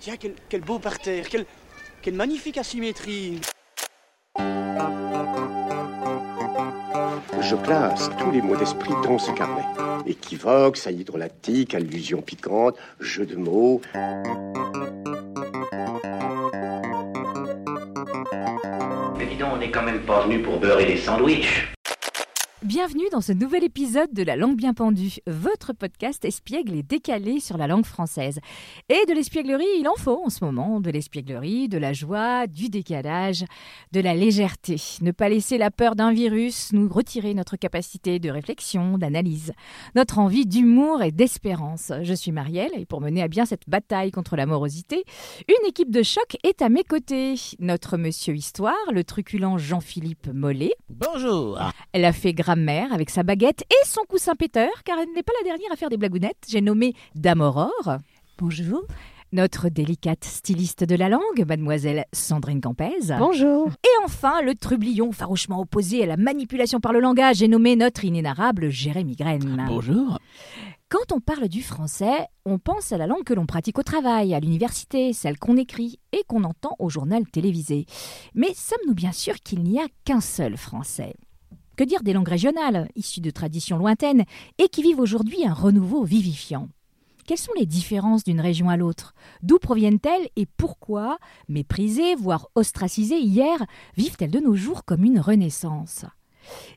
Tiens, quel, quel beau parterre, quelle, quelle magnifique asymétrie. Je place tous les mots d'esprit dans ce carnet. Équivoque, saillie drôlatique, allusion piquante, jeu de mots. Mais dis donc, on n'est quand même pas venu pour beurrer des sandwichs. Bienvenue dans ce nouvel épisode de La langue bien pendue, votre podcast espiègle et décalé sur la langue française. Et de l'espièglerie, il en faut en ce moment, de l'espièglerie, de la joie, du décalage, de la légèreté. Ne pas laisser la peur d'un virus nous retirer notre capacité de réflexion, d'analyse, notre envie d'humour et d'espérance. Je suis Marielle et pour mener à bien cette bataille contre la morosité, une équipe de choc est à mes côtés. Notre monsieur Histoire, le truculent Jean-Philippe Mollet. Bonjour. Elle a fait grammaire avec sa baguette et son coussin péteur, car elle n'est pas la dernière à faire des blagounettes. J'ai nommé Dame Aurore. Bonjour. Notre délicate styliste de la langue, mademoiselle Sandrine Campez. Bonjour. Et enfin, le trublion farouchement opposé à la manipulation par le langage, j'ai nommé notre inénarrable Jérémy Graine. Bonjour. Quand on parle du français, on pense à la langue que l'on pratique au travail, à l'université, celle qu'on écrit et qu'on entend au journal télévisé. Mais sommes-nous bien sûrs qu'il n'y a qu'un seul français? Que dire des langues régionales, issues de traditions lointaines, et qui vivent aujourd'hui un renouveau vivifiant. Quelles sont les différences d'une région à l'autre? D'où proviennent-elles et pourquoi, méprisées, voire ostracisées hier, vivent-elles de nos jours comme une renaissance?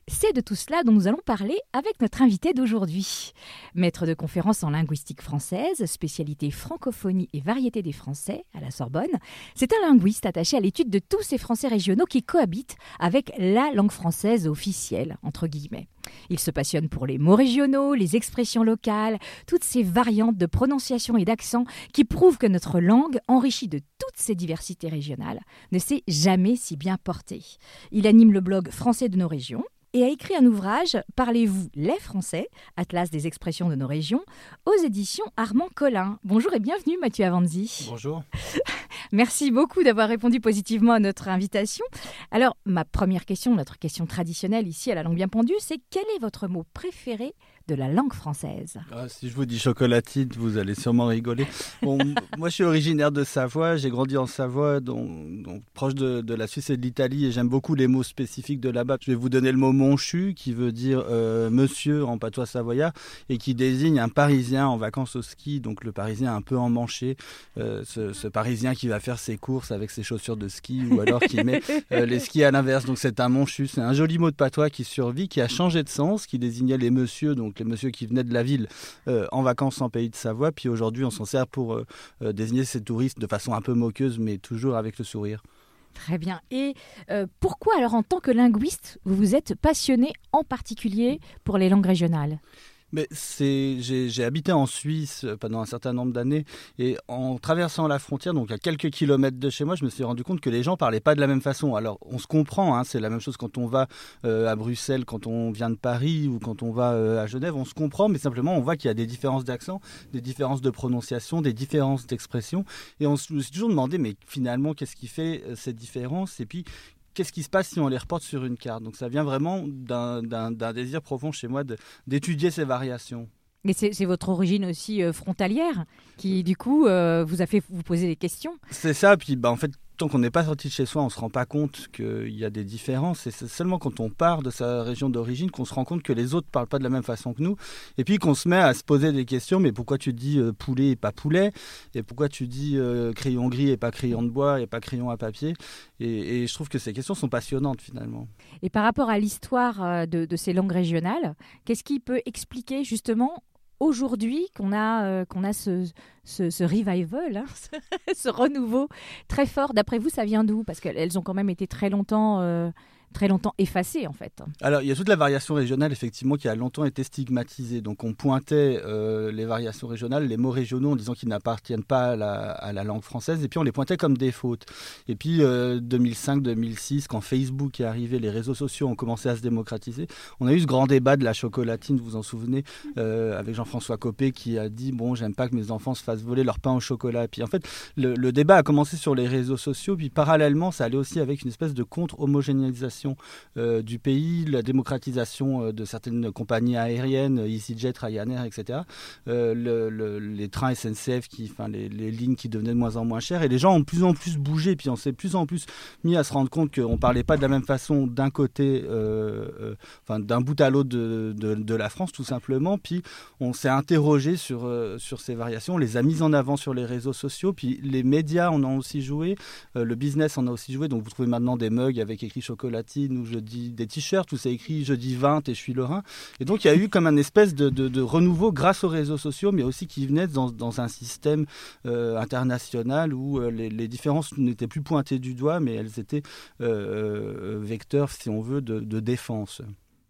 C'est de tout cela dont nous allons parler avec notre invité d'aujourd'hui. Maître de conférences en linguistique française, spécialité francophonie et variété des Français à la Sorbonne, c'est un linguiste attaché à l'étude de tous ces Français régionaux qui cohabitent avec la langue française officielle, entre guillemets. Il se passionne pour les mots régionaux, les expressions locales, toutes ces variantes de prononciation et d'accent qui prouvent que notre langue, enrichie de toutes ces diversités régionales, ne s'est jamais si bien portée. Il anime le blog Français de nos régions et a écrit un ouvrage Parlez-vous les Français, Atlas des expressions de nos régions, aux éditions Armand Collin. Bonjour et bienvenue Mathieu Avanzi. Bonjour. Merci beaucoup d'avoir répondu positivement à notre invitation. Alors, ma première question, notre question traditionnelle ici à la langue bien pendue, c'est quel est votre mot préféré de la langue française ah, Si je vous dis chocolatine, vous allez sûrement rigoler. Bon, moi, je suis originaire de Savoie. J'ai grandi en Savoie, donc, donc proche de, de, la Suisse et de l'Italie, et j'aime beaucoup les mots spécifiques de là-bas. Je vais vous donner le mot monchu, qui veut dire euh, monsieur en patois savoyard, et qui désigne un Parisien en vacances au ski, donc le Parisien un peu emmanché, euh, ce, ce, Parisien qui va faire ses courses avec ses chaussures de ski, ou alors qui met euh, les skis à l'inverse. Donc c'est un monchu, c'est un joli mot de patois qui survit, qui a changé de sens, qui désignait les messieurs, donc les messieurs qui venaient de la ville euh, en vacances en pays de Savoie. Puis aujourd'hui, on s'en sert pour euh, euh, désigner ces touristes de façon un peu moqueuse, mais toujours avec le sourire. Très bien. Et pourquoi alors, en tant que linguiste, vous vous êtes passionné en particulier pour les langues régionales? Mais j'ai habité en Suisse pendant un certain nombre d'années et en traversant la frontière, donc à quelques kilomètres de chez moi, je me suis rendu compte que les gens parlaient pas de la même façon. Alors on se comprend, hein, c'est la même chose quand on va euh, à Bruxelles, quand on vient de Paris ou quand on va euh, à Genève, on se comprend, mais simplement on voit qu'il y a des différences d'accent, des différences de prononciation, des différences d'expression et on se toujours demandé, mais finalement qu'est-ce qui fait euh, cette différence? Et puis qu'est-ce qui se passe si on les reporte sur une carte? Donc ça vient vraiment d'un désir profond chez moi d'étudier ces variations. Mais c'est votre origine aussi euh, frontalière qui, du coup, euh, vous a fait vous poser des questions. C'est ça. Puis, bah, en fait, tant qu'on n'est pas sorti de chez soi, on ne se rend pas compte qu'il y a des différences. Et c'est seulement quand on part de sa région d'origine qu'on se rend compte que les autres ne parlent pas de la même façon que nous. Et puis qu'on se met à se poser des questions. Mais pourquoi tu dis euh, poulet et pas poulet? Et pourquoi tu dis euh, crayon gris et pas crayon de bois et pas crayon à papier? Et, je trouve que ces questions sont passionnantes finalement. Et par rapport à l'histoire euh, de ces langues régionales, qu'est-ce qui peut expliquer justement aujourd'hui qu'on a, euh, qu'on a ce, ce, revival, hein, ce, ce renouveau très fort. D'après vous, ça vient d'où? Parce qu'elles ont quand même été très longtemps, euh, très longtemps effacée en fait. Alors il y a toute la variation régionale effectivement qui a longtemps été stigmatisée. Donc on pointait euh, les variations régionales, les mots régionaux en disant qu'ils n'appartiennent pas à la, langue française et puis on les pointait comme des fautes. Et puis 2005-2006 quand Facebook est arrivé, les réseaux sociaux ont commencé à se démocratiser, on a eu ce grand débat de la chocolatine, vous vous en souvenez, avec Jean-François Copé qui a dit bon j'aime pas que mes enfants se fassent voler leur pain au chocolat. Et puis en fait le, débat a commencé sur les réseaux sociaux, puis parallèlement, ça allait aussi avec une espèce de contre-homogénéisation euh, du pays, la démocratisation euh, de certaines compagnies aériennes, EasyJet, Ryanair, etc. Euh, les trains SNCF, enfin, les, lignes qui devenaient de moins en moins chères, et les gens ont de plus en plus bougé, puis on s'est plus en plus mis à se rendre compte qu'on ne parlait pas de la même façon d'un côté, enfin, d'un bout à l'autre de, la France, tout simplement, puis on s'est interrogé sur, sur ces variations, on les a mises en avant sur les réseaux sociaux, puis les médias en ont aussi joué, euh, le business en a aussi joué. Donc vous trouvez maintenant des mugs avec écrit ou je dis des t-shirts où c'est écrit je dis 20 et je suis Lorrain. Et donc il y a eu comme un espèce de, renouveau grâce aux réseaux sociaux, mais aussi qui venait dans, un système euh, international où euh, les, différences n'étaient plus pointées du doigt, mais elles étaient vecteurs, si on veut, de défense.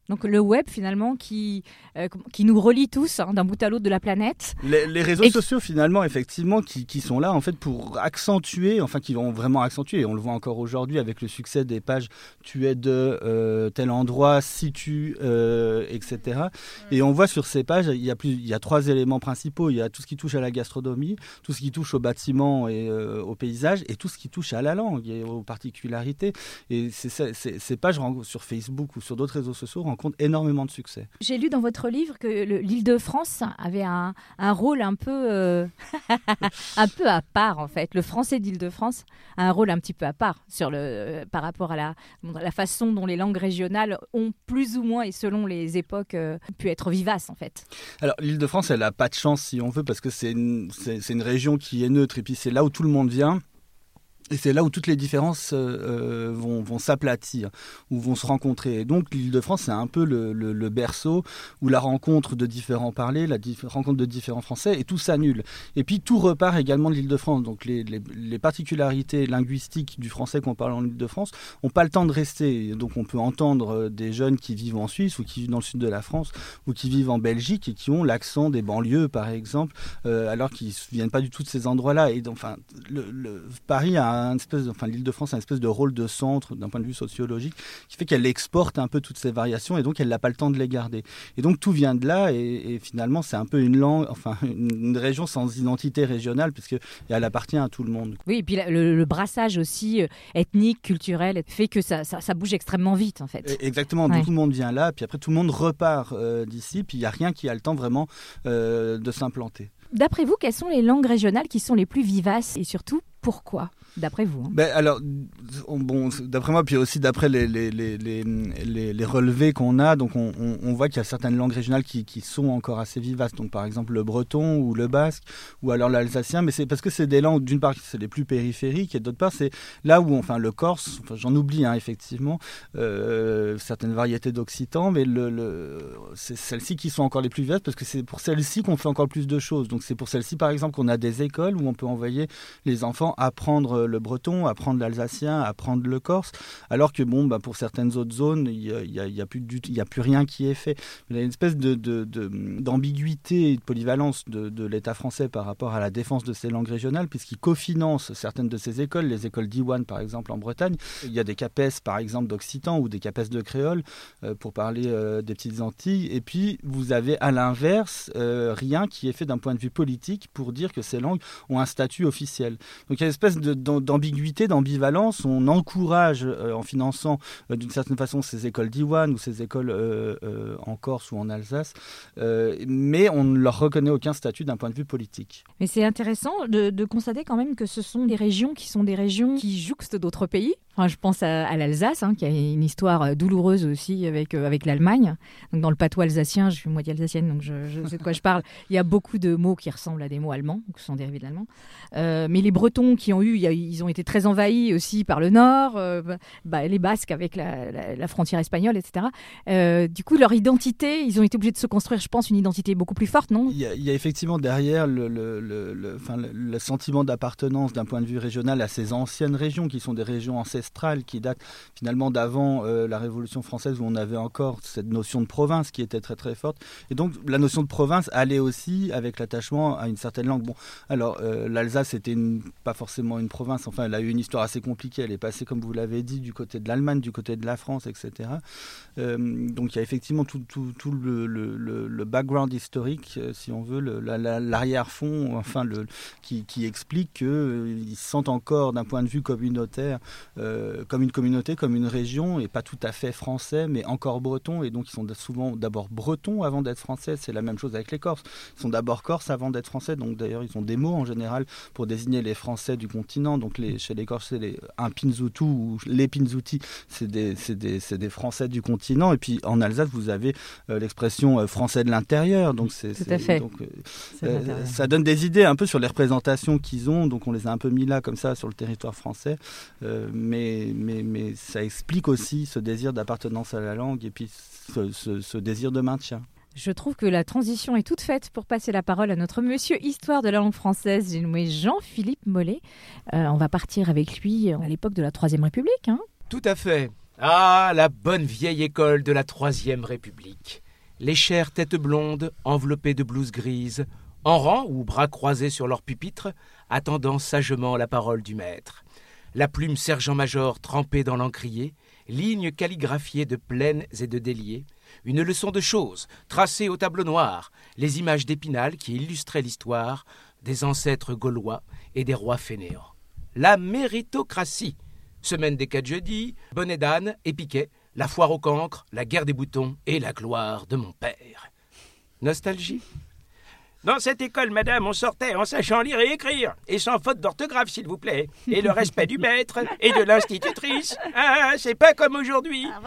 Donc le web finalement qui, euh, qui nous relie tous hein, d'un bout à l'autre de la planète. Les, réseaux sociaux finalement effectivement qui, qui, sont là en fait pour accentuer, enfin qui vont vraiment accentuer, on le voit encore aujourd'hui avec le succès des pages tu es de euh, tel endroit, si tu, euh, etc. Et on voit sur ces pages il y, a plus, il y a trois éléments principaux. Il y a tout ce qui touche à la gastronomie, tout ce qui touche au bâtiment et au paysage, et tout ce qui touche à la langue et aux particularités. Et ces pages sur Facebook ou sur d'autres réseaux sociaux rencontre énormément de succès. J'ai lu dans votre livre que l'île de France avait un, un rôle un peu, euh, un peu à part en fait. Le français d'île de France a un rôle un petit peu à part sur le, euh, par rapport à la, la façon dont les langues régionales ont plus ou moins et selon les époques euh, pu être vivaces en fait. Alors l'île de France, elle n'a pas de chance si on veut parce que c'est une, une région qui est neutre et puis c'est là où tout le monde vient. Et c'est là où toutes les différences euh, euh, vont, vont s'aplatir, ou vont se rencontrer. Et donc l'île de France, c'est un peu le, berceau où la rencontre de différents parlers, la rencontre de différents Français, et tout s'annule. Et puis tout repart également de l'île de France. Donc les, particularités linguistiques du français qu'on parle en île de France n'ont pas le temps de rester. Donc on peut entendre euh, des jeunes qui vivent en Suisse, ou qui vivent dans le sud de la France, ou qui vivent en Belgique, et qui ont l'accent des banlieues, par exemple, alors qu'ils ne viennent pas du tout de ces endroits-là. Et enfin, Paris a espèce, enfin l'île de France a une espèce de rôle de centre d'un point de vue sociologique qui fait qu'elle exporte un peu toutes ces variations et donc elle n'a pas le temps de les garder. Et donc tout vient de là et, finalement c'est un peu une langue, enfin une, région sans identité régionale puisque elle appartient à tout le monde. Oui, et puis le, brassage aussi euh, ethnique, culturel fait que ça, ça, bouge extrêmement vite en fait. exactement, tout le monde vient là, puis après tout le monde repart euh, d'ici, puis il n'y a rien qui a le temps vraiment euh, de s'implanter. D'après vous, quelles sont les langues régionales qui sont les plus vivaces et surtout pourquoi? D'après vous hein. ben Alors, bon, d'après moi, puis aussi d'après les, les, les, les, relevés qu'on a, donc on, on, voit qu'il y a certaines langues régionales qui, qui, sont encore assez vivaces. Donc par exemple le breton ou le basque ou alors l'alsacien, mais c'est parce que c'est des langues, d'une part, c'est les plus périphériques et d'autre part, c'est là où, enfin, le corse, j'en oublie hein, effectivement, euh, certaines variétés d'occitan, mais le, le c'est celles-ci qui sont encore les plus vivaces parce que c'est pour celles-ci qu'on fait encore plus de choses. Donc c'est pour celles-ci, par exemple, qu'on a des écoles où on peut envoyer les enfants apprendre le breton, apprendre l'alsacien, apprendre le corse, alors que bon, bah, pour certaines autres zones, il n'y a, plus rien qui est fait. Il y a une espèce d'ambiguïté de, et de polyvalence de, l'État français par rapport à la défense de ces langues régionales, puisqu'il cofinance certaines de ces écoles, les écoles d'Iwan par exemple en Bretagne. Il y a des CAPES par exemple d'occitan ou des CAPES de créole euh, pour parler euh, des petites Antilles. Et puis vous avez à l'inverse euh, rien qui est fait d'un point de vue politique pour dire que ces langues ont un statut officiel. Donc il y a une espèce de, d'ambiguïté, d'ambivalence. On encourage, euh, en finançant euh, d'une certaine façon ces écoles d'Iwan ou ces écoles euh, en Corse ou en Alsace, mais on ne leur reconnaît aucun statut d'un point de vue politique. Mais c'est intéressant de, constater quand même que ce sont des régions qui sont des régions qui jouxtent d'autres pays je pense à, l'Alsace, hein, qui a une histoire douloureuse aussi avec, avec l'Allemagne. Dans le patois alsacien, je suis moitié alsacienne, donc je, sais de quoi je parle. Il y a beaucoup de mots qui ressemblent à des mots allemands, qui sont dérivés de l'allemand. Mais les Bretons qui ont eu, il y, ils ont été très envahis aussi par le Nord, euh, bah, les Basques avec la, frontière espagnole, etc. Euh, du coup, leur identité, ils ont été obligés de se construire, je pense, une identité beaucoup plus forte, non? Il y, a, effectivement derrière le, sentiment d'appartenance d'un point de vue régional à ces anciennes régions qui sont des régions ancestrales qui datent finalement d'avant la Révolution française où on avait encore cette notion de province qui était très très forte. Et donc la notion de province allait aussi avec l'attachement à une certaine langue. Bon, alors l'Alsace c'était pas forcément une province. Enfin, elle a eu une histoire assez compliquée. Elle est passée, comme vous l'avez dit, du côté de l'Allemagne, du côté de la France, etc. Euh, donc il y a effectivement tout, le, background historique, euh, si on veut, l'arrière-fond, enfin, qui explique qu'ils euh, se sentent encore, d'un point de vue communautaire, comme une communauté, comme une région, et pas tout à fait français, mais encore breton. Et donc ils sont souvent d'abord bretons avant d'être français. C'est la même chose avec les Corses. Ils sont d'abord Corses avant d'être français. Donc d'ailleurs, ils ont des mots en général pour désigner les Français du continent. Donc les, chez les Corses, c'est les, un Pinzutu ou les Pinzuti, c'est des, des, des, Français du continent. Et puis en Alsace, vous avez euh, l'expression euh, français de l'intérieur. Donc c'est, Tout à fait. Donc, euh, ça donne des idées un peu sur les représentations qu'ils ont. Donc on les a un peu mis là comme ça sur le territoire français. mais, mais, mais ça explique aussi ce désir d'appartenance à la langue et puis ce, ce désir de maintien. Je trouve que la transition est toute faite pour passer la parole à notre monsieur Histoire de la langue française. J'ai nommé Jean-Philippe Mollet. Euh, on va partir avec lui à l'époque de la Troisième République. Hein Tout à fait. Ah, la bonne vieille école de la Troisième République. Les chères têtes blondes, enveloppées de blouses grises, en rang ou bras croisés sur leur pupitre, attendant sagement la parole du maître. La plume sergent-major trempée dans l'encrier, lignes calligraphiées de plaines et de déliés, une leçon de choses, tracée au tableau noir, les images d'Épinal qui illustraient l'histoire des ancêtres gaulois et des rois fainéants. La méritocratie. Semaine des quatre jeudis, bonnet d'âne et piquet, la foire au cancre, la guerre des boutons et la gloire de mon père. Nostalgie dans cette école, madame, on sortait en sachant lire et écrire, et sans faute d'orthographe, s'il vous plaît, et le respect du maître et de l'institutrice. Ah, c'est pas comme aujourd'hui. Ah,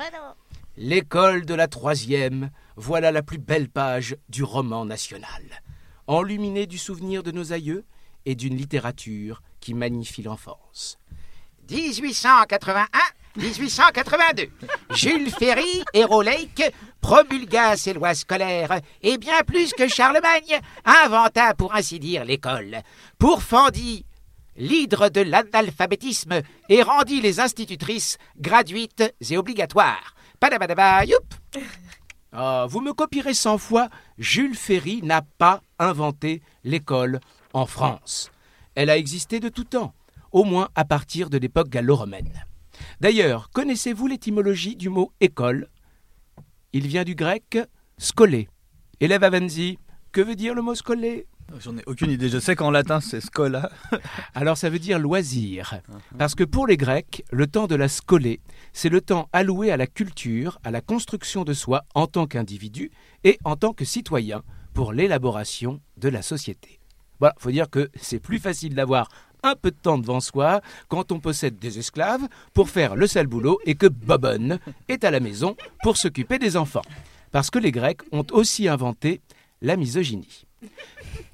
L'école de la troisième, voilà la plus belle page du roman national, enluminée du souvenir de nos aïeux et d'une littérature qui magnifie l'enfance. 1881-1882. Jules Ferry, Héros Lake, promulgua ses lois scolaires, et bien plus que Charlemagne, inventa pour ainsi dire l'école. Pourfendit l'hydre de l'analphabétisme et rendit les institutrices gratuites et obligatoires. Ah, vous me copierez cent fois, Jules Ferry n'a pas inventé l'école en France. Elle a existé de tout temps, au moins à partir de l'époque gallo-romaine. D'ailleurs, connaissez-vous l'étymologie du mot école? Il vient du grec scolé. Élève Avenzi, que veut dire le mot scolé J'en ai aucune idée. Je sais qu'en latin, c'est scola. Alors ça veut dire loisir. Parce que pour les Grecs, le temps de la scolée, c'est le temps alloué à la culture, à la construction de soi en tant qu'individu et en tant que citoyen pour l'élaboration de la société. Voilà, faut dire que c'est plus facile d'avoir un peu de temps devant soi quand on possède des esclaves pour faire le sale boulot et que Bobonne est à la maison pour s'occuper des enfants. Parce que les Grecs ont aussi inventé la misogynie.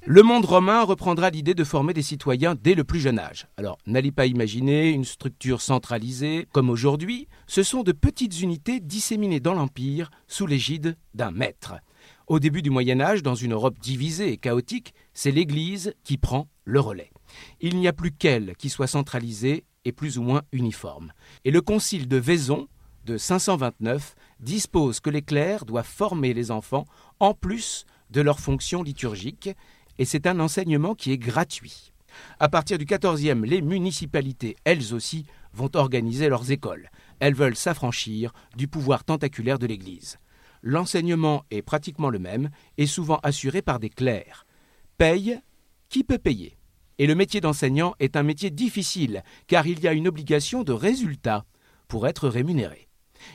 Le monde romain reprendra l'idée de former des citoyens dès le plus jeune âge. Alors, n'allez pas imaginer une structure centralisée comme aujourd'hui, ce sont de petites unités disséminées dans l'Empire sous l'égide d'un maître. Au début du Moyen Âge, dans une Europe divisée et chaotique, c'est l'Église qui prend le relais. Il n'y a plus qu'elle qui soit centralisée et plus ou moins uniforme. Et le concile de Vaison, de 529, dispose que les clercs doivent former les enfants en plus de leurs fonctions liturgiques et c'est un enseignement qui est gratuit. À partir du XIVe, les municipalités, elles aussi, vont organiser leurs écoles. Elles veulent s'affranchir du pouvoir tentaculaire de l'Église. L'enseignement est pratiquement le même et souvent assuré par des clercs. Paye qui peut payer. Et le métier d'enseignant est un métier difficile car il y a une obligation de résultat pour être rémunéré.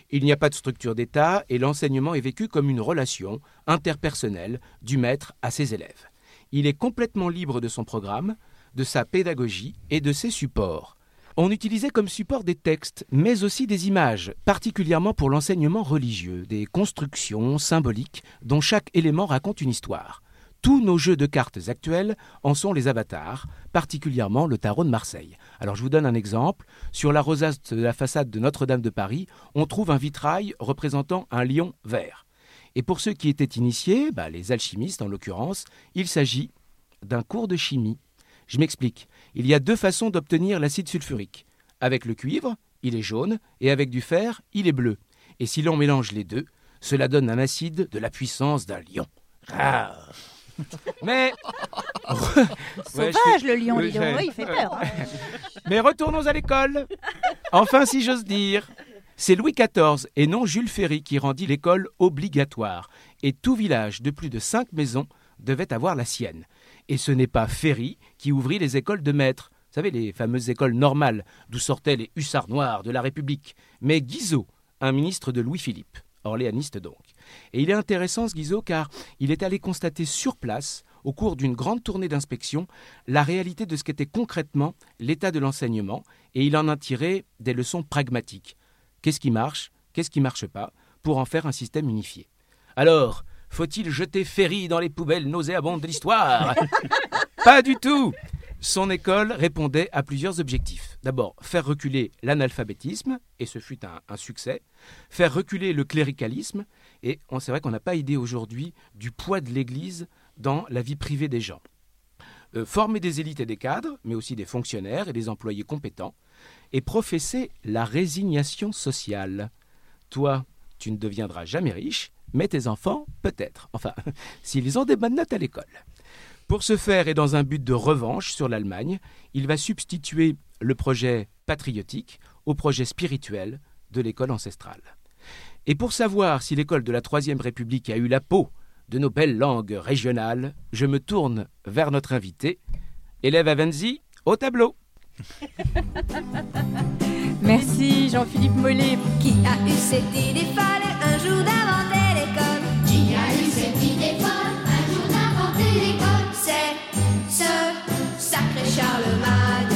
Il n'y a pas de structure d'État et l'enseignement est vécu comme une relation interpersonnelle du maître à ses élèves il est complètement libre de son programme, de sa pédagogie et de ses supports. On utilisait comme support des textes, mais aussi des images, particulièrement pour l'enseignement religieux, des constructions symboliques dont chaque élément raconte une histoire. Tous nos jeux de cartes actuels en sont les avatars, particulièrement le tarot de Marseille. Alors je vous donne un exemple. Sur la rosace de la façade de Notre-Dame de Paris, on trouve un vitrail représentant un lion vert. Et pour ceux qui étaient initiés, bah, les alchimistes en l'occurrence, il s'agit d'un cours de chimie. Je m'explique. Il y a deux façons d'obtenir l'acide sulfurique. Avec le cuivre, il est jaune, et avec du fer, il est bleu. Et si l'on mélange les deux, cela donne un acide de la puissance d'un lion. Ah. Mais. Sauvage le lion. Oui, il fait peur. hein. Mais retournons à l'école. Enfin, si j'ose dire. C'est Louis XIV et non Jules Ferry qui rendit l'école obligatoire. Et tout village de plus de cinq maisons devait avoir la sienne. Et ce n'est pas Ferry qui ouvrit les écoles de maîtres. Vous savez, les fameuses écoles normales d'où sortaient les hussards noirs de la République. Mais Guizot, un ministre de Louis-Philippe, orléaniste donc. Et il est intéressant ce Guizot car il est allé constater sur place, au cours d'une grande tournée d'inspection, la réalité de ce qu'était concrètement l'état de l'enseignement et il en a tiré des leçons pragmatiques. Qu'est-ce qui marche Qu'est-ce qui marche pas Pour en faire un système unifié. Alors, faut-il jeter Ferry dans les poubelles nauséabondes de l'histoire? Pas du tout Son école répondait à plusieurs objectifs. D'abord, faire reculer l'analphabétisme, et ce fut un, un succès. Faire reculer le cléricalisme, et on- c'est vrai qu'on n'a pas idée aujourd'hui du poids de l'Église dans la vie privée des gens. Euh, former des élites et des cadres, mais aussi des fonctionnaires et des employés compétents, et professer la résignation sociale. Toi, tu ne deviendras jamais riche, mais tes enfants, peut-être. Enfin, s'ils ont des bonnes notes à l'école. Pour ce faire et dans un but de revanche sur l'Allemagne, il va substituer le projet patriotique au projet spirituel de l'école ancestrale. Et pour savoir si l'école de la Troisième République a eu la peau de nos belles langues régionales, je me tourne vers notre invité, élève Avenzi, au tableau. Merci Jean-Philippe Mollet. Qui a eu cette idée folle un jour d'inventer l'école? Qui a eu cette idée folle un jour d'inventer l'école? C'est ce sacré Charlemagne,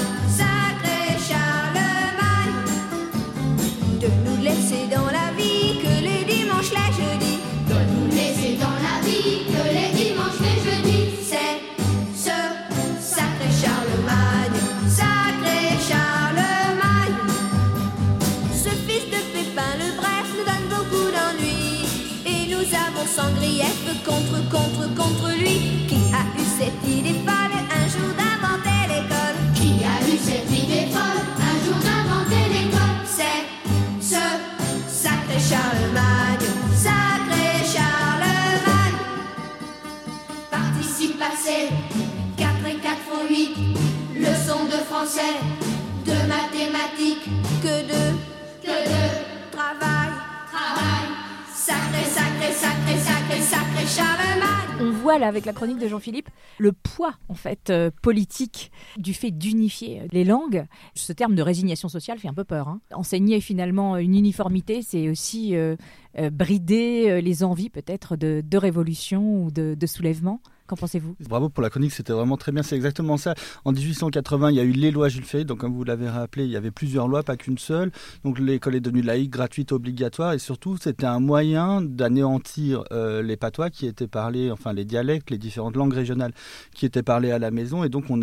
avec la chronique de Jean-Philippe le poids en fait euh, politique du fait d'unifier les langues. Ce terme de résignation sociale fait un peu peur. hein. Enseigner finalement une uniformité, c'est aussi euh, euh, brider euh, les envies peut-être de, de révolution ou de, de soulèvement. Pensez-vous Bravo pour la chronique, c'était vraiment très bien, c'est exactement ça. En 1880, il y a eu les lois Jules Ferry, donc comme vous l'avez rappelé, il y avait plusieurs lois, pas qu'une seule. Donc l'école est devenue laïque, gratuite, obligatoire, et surtout c'était un moyen d'anéantir euh, les patois qui étaient parlés, enfin les dialectes, les différentes langues régionales qui étaient parlées à la maison, et donc on,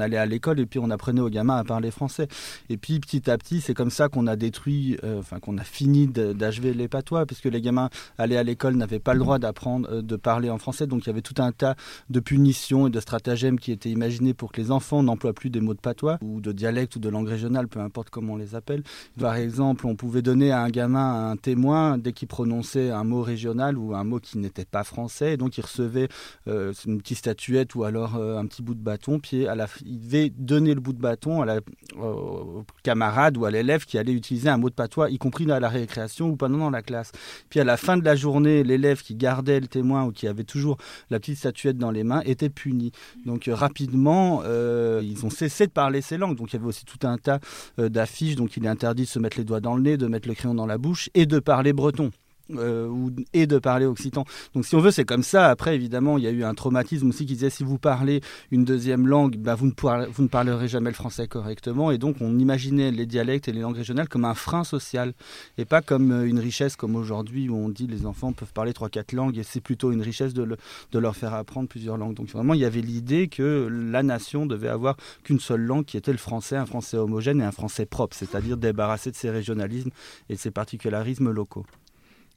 allait à l'école et puis on apprenait aux gamins à parler français. Et puis petit à petit, c'est comme ça qu'on a détruit, euh, enfin qu'on a fini d'achever les patois, puisque les gamins allaient à l'école, n'avaient pas le droit d'apprendre, euh, de parler en français, donc il y avait tout un tas de punitions et de stratagèmes qui étaient imaginés pour que les enfants n'emploient plus des mots de patois ou de dialecte ou de langue régionale, peu importe comment on les appelle. Par exemple, on pouvait donner à un gamin un témoin dès qu'il prononçait un mot régional ou un mot qui n'était pas français, et donc il recevait euh, une petite statuette ou alors euh, un petit bout de bâton, puis à la, il devait donner le bout de bâton à la, au camarade ou à l'élève qui allait utiliser un mot de patois, y compris à la récréation ou pendant la classe. Puis à la fin de la journée, l'élève qui gardait le témoin ou qui avait toujours la petite statuette dans les mains était puni. Donc euh, rapidement, euh, ils ont cessé de parler ces langues. Donc il y avait aussi tout un tas euh, d'affiches. Donc il est interdit de se mettre les doigts dans le nez, de mettre le crayon dans la bouche et de parler breton. Euh, et de parler occitan. Donc si on veut, c'est comme ça. Après, évidemment, il y a eu un traumatisme aussi qui disait si vous parlez une deuxième langue, bah, vous, ne pourrez- parlerez jamais le français correctement. Et donc on imaginait les dialectes et les langues régionales comme un frein social et pas comme euh, une richesse comme aujourd'hui où on dit les enfants peuvent parler trois quatre langues et c'est plutôt une richesse de leur faire apprendre plusieurs langues. Donc vraiment, il y avait l'idée que la nation devait avoir qu'une seule langue qui était le français, un français homogène et un français propre, c'est-à-dire débarrassé de ses régionalismes et de ses particularismes locaux.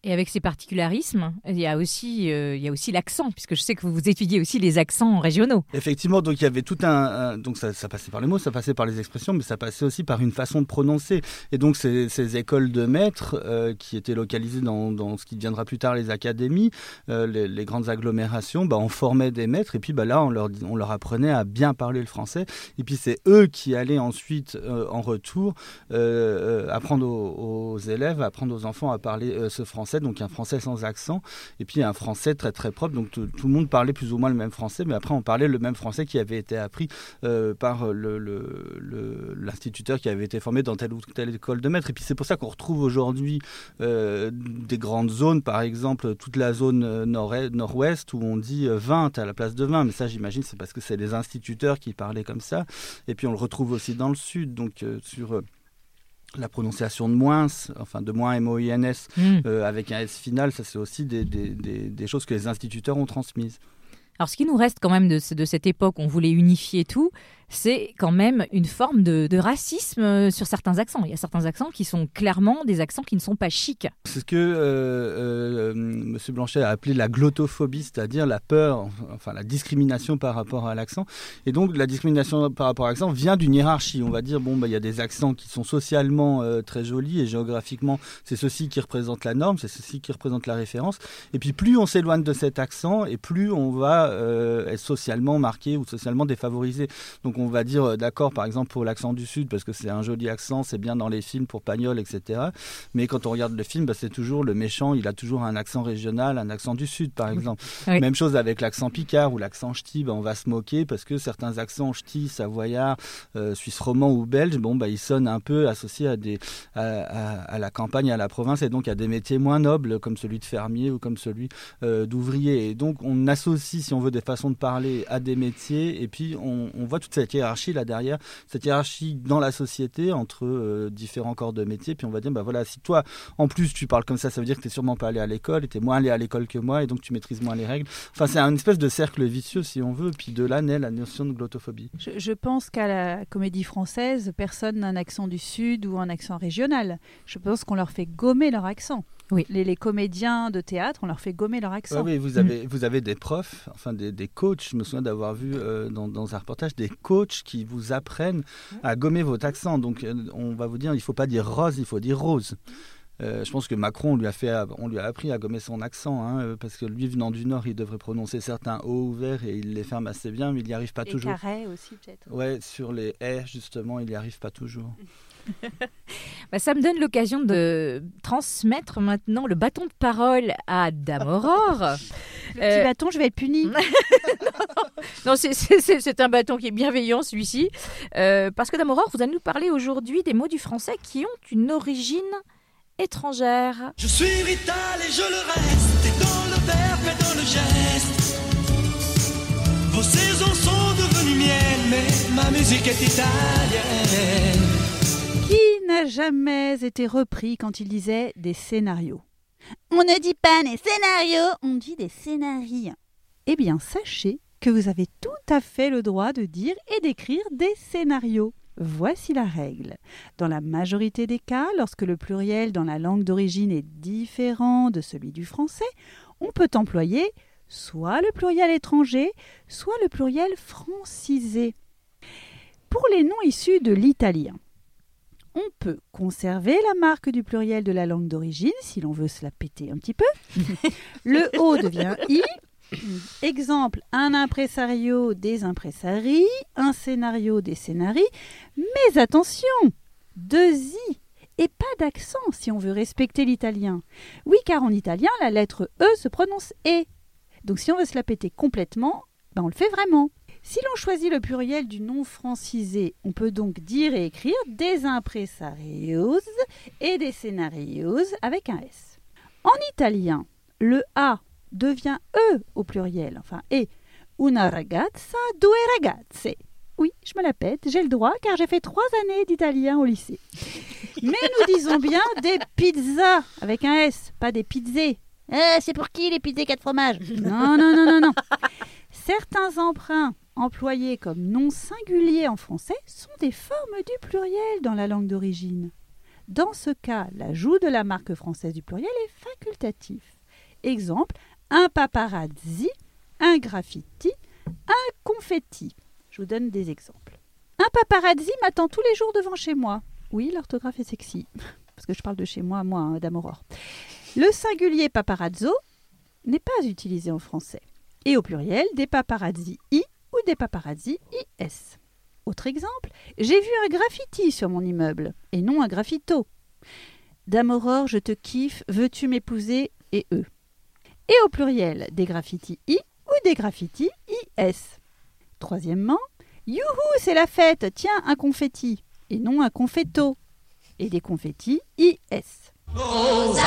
Et avec ces particularismes, il y a aussi, euh, il y a aussi l'accent, puisque je sais que vous étudiez aussi les accents régionaux. Effectivement, donc il y avait tout un, donc ça, passait par les mots, ça passait par les expressions, mais ça passait aussi par une façon de prononcer. Et donc ces, écoles de maîtres euh, qui étaient localisées dans, dans ce qui deviendra plus tard les académies, euh, les, grandes agglomérations, bah, on formait des maîtres et puis bah, là on leur, on leur apprenait à bien parler le français. Et puis c'est eux qui allaient ensuite en retour apprendre aux, élèves, apprendre aux enfants à parler ce français, donc un français sans accent et puis un français très très propre. Donc tout, le monde parlait plus ou moins le même français, mais après on parlait le même français qui avait été appris euh, par le- le- le- l'instituteur qui avait été formé dans telle ou telle école de maître. Et puis c'est pour ça qu'on retrouve aujourd'hui euh, des grandes zones, par exemple toute la zone euh, nord- nord-ouest où on dit euh, 20 à la place de 20. Mais ça j'imagine c'est parce que c'est les instituteurs qui parlaient comme ça. Et puis on le retrouve aussi dans le sud, donc sur... la prononciation de moins, enfin de moins M-O-I-N-S, Hmm. euh, avec un S final, ça c'est aussi des, des- des- des choses que les instituteurs ont transmises. Alors, ce qui nous reste quand même de, de cette époque, on voulait unifier tout, c'est quand même une forme de, racisme euh, sur certains accents. Il y a certains accents qui sont clairement des accents qui ne sont pas chics. C'est ce que euh, euh, Monsieur Blanchet a appelé la glottophobie, c'est-à-dire la peur, enfin la discrimination par rapport à l'accent. Et donc la discrimination par rapport à l'accent vient d'une hiérarchie. On va dire bon bah il y a des accents qui sont socialement très jolis et géographiquement c'est ceci qui représente la norme, c'est ceci qui représente la référence. Et puis plus on s'éloigne de cet accent et plus on va être socialement marqué ou socialement défavorisé. Donc on va dire euh, d'accord par exemple pour l'accent du sud parce que c'est un joli accent, c'est bien dans les films pour Pagnol, etc. Mais quand on regarde le film, bah, c'est toujours le méchant, il a toujours un accent régional, un accent du sud par exemple. Oui. Même chose avec l'accent picard ou l'accent ch'ti, bah, on va se moquer parce que certains accents ch'ti, savoyard, euh, suisse romand ou belge, bon bah ils sonnent un peu associés à des à, à- à la campagne, à la province et donc à des métiers moins nobles comme celui de fermier ou comme celui euh, d'ouvrier. Et donc on associe, si on veut, des façons de parler à des métiers et puis on, on voit toute cette hiérarchie là derrière, cette hiérarchie dans la société entre euh, différents corps de métier. Puis on va dire, bah voilà, si toi en plus tu parles comme ça, ça veut dire que tu sûrement pas allé à l'école, tu es moins allé à l'école que moi et donc tu maîtrises moins les règles. Enfin, c'est un espèce de cercle vicieux si on veut. Puis de là naît la notion de glottophobie. Je pense qu'à la comédie française, personne n'a un accent du Sud ou un accent régional. Je pense qu'on leur fait gommer leur accent. Oui. Les, les comédiens de théâtre, on leur fait gommer leur accent. Ouais, oui, vous avez, vous avez des profs, enfin des, des coachs. Je me souviens d'avoir vu euh, dans, dans un reportage des coachs qui vous apprennent à gommer votre accent. Donc, euh, on va vous dire, il faut pas dire rose, il faut dire rose. Euh, je pense que Macron on lui a fait, on lui a appris à gommer son accent, hein, parce que lui venant du Nord, il devrait prononcer certains O ouverts et il les ferme assez bien, mais il n'y arrive pas Et toujours. carré aussi, peut-être. Ouais, sur les R justement, il n'y arrive pas toujours. Bah, ça me donne l'occasion de transmettre maintenant le bâton de parole à Dame Aurore. Le petit Euh, bâton, je vais être puni. Non, c'est- c'est un bâton qui est bienveillant, celui-ci. Euh, parce que Dame Aurore, vous allez nous parler aujourd'hui des mots du français qui ont une origine étrangère. Je suis vital et je le reste, et dans le verbe et dans le geste. Vos saisons sont devenues miennes, mais ma musique est italienne. Qui n'a jamais été repris quand il disait des scénarios On ne dit pas des scénarios, on dit des scénarii. Eh bien, sachez que vous avez tout à fait le droit de dire et d'écrire des scénarios. Voici la règle. Dans la majorité des cas, lorsque le pluriel dans la langue d'origine est différent de celui du français, on peut employer soit le pluriel étranger, soit le pluriel francisé. Pour les noms issus de l'italien, on peut conserver la marque du pluriel de la langue d'origine si l'on veut se la péter un petit peu. Le O devient I. Exemple, un impresario des impresarii, un scénario des scénarii. Mais attention, deux I et pas d'accent si on veut respecter l'italien. Oui, car en italien, la lettre E se prononce E. Donc si on veut se la péter complètement, ben on le fait vraiment. Si l'on choisit le pluriel du nom francisé, on peut donc dire et écrire des impresarios et des scénarios avec un S. En italien, le A devient E au pluriel, enfin et. Una ragazza, due ragazze. Oui, je me la pète, j'ai le droit car j'ai fait trois années d'italien au lycée. Mais nous disons bien des pizzas avec un S, pas des pizzés. Eh, c'est pour qui les pizzas quatre fromages? Non, non, non, non, non. Certains emprunts employés comme nom singulier en français sont des formes du pluriel dans la langue d'origine. Dans ce cas, l'ajout de la marque française du pluriel est facultatif. Exemple, un paparazzi, un graffiti, un confetti. Je vous donne des exemples. Un paparazzi m'attend tous les jours devant chez moi. Oui, l'orthographe est sexy, parce que je parle de chez moi, moi, hein, Dame Aurore. Le singulier paparazzo n'est pas utilisé en français. Et au pluriel, des paparazzi i ou des paparazzi is. Autre exemple, j'ai vu un graffiti sur mon immeuble, et non un graffito. Dame Aurore, je te kiffe, veux-tu m'épouser Et eux. Et au pluriel, des graffitis i ou des graffitis is. Troisièmement, youhou, c'est la fête, tiens un confetti, et non un confetto. Et des confettis is. Rosa,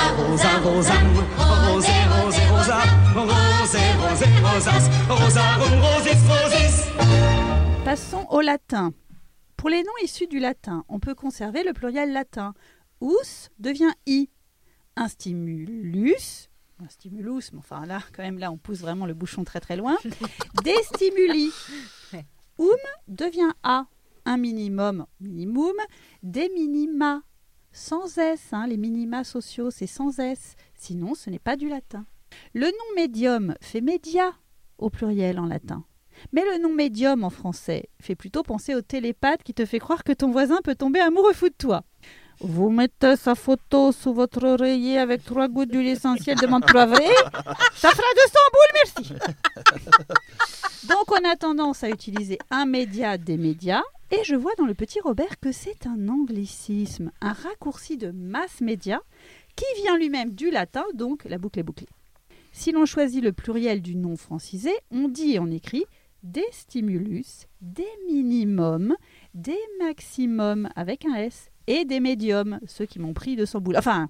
rosé, rosé, rosas, rosarum, rosis, rosis. Passons au latin. Pour les noms issus du latin, on peut conserver le pluriel latin. Us devient i. Un stimulus, un stimulus, mais enfin là, quand même, là, on pousse vraiment le bouchon très très loin. Des stimuli. Um devient a. Un minimum, minimum. Des minima. Sans S, hein, les minima sociaux, c'est sans S. Sinon, ce n'est pas du latin. Le nom médium fait média au pluriel en latin. Mais le nom médium en français fait plutôt penser au télépathe qui te fait croire que ton voisin peut tomber amoureux fou de toi. Vous mettez sa photo sous votre oreiller avec trois gouttes d'huile essentielle de menthe poivrée, ça fera 200 boules, merci. Donc on a tendance à utiliser un média des médias, et je vois dans le petit Robert que c'est un anglicisme, un raccourci de mass média qui vient lui-même du latin, donc la boucle est bouclée. Si l'on choisit le pluriel du nom francisé, on dit et on écrit des stimulus, des minimums, des maximums avec un S et des médiums, ceux qui m'ont pris 200 boules. Enfin,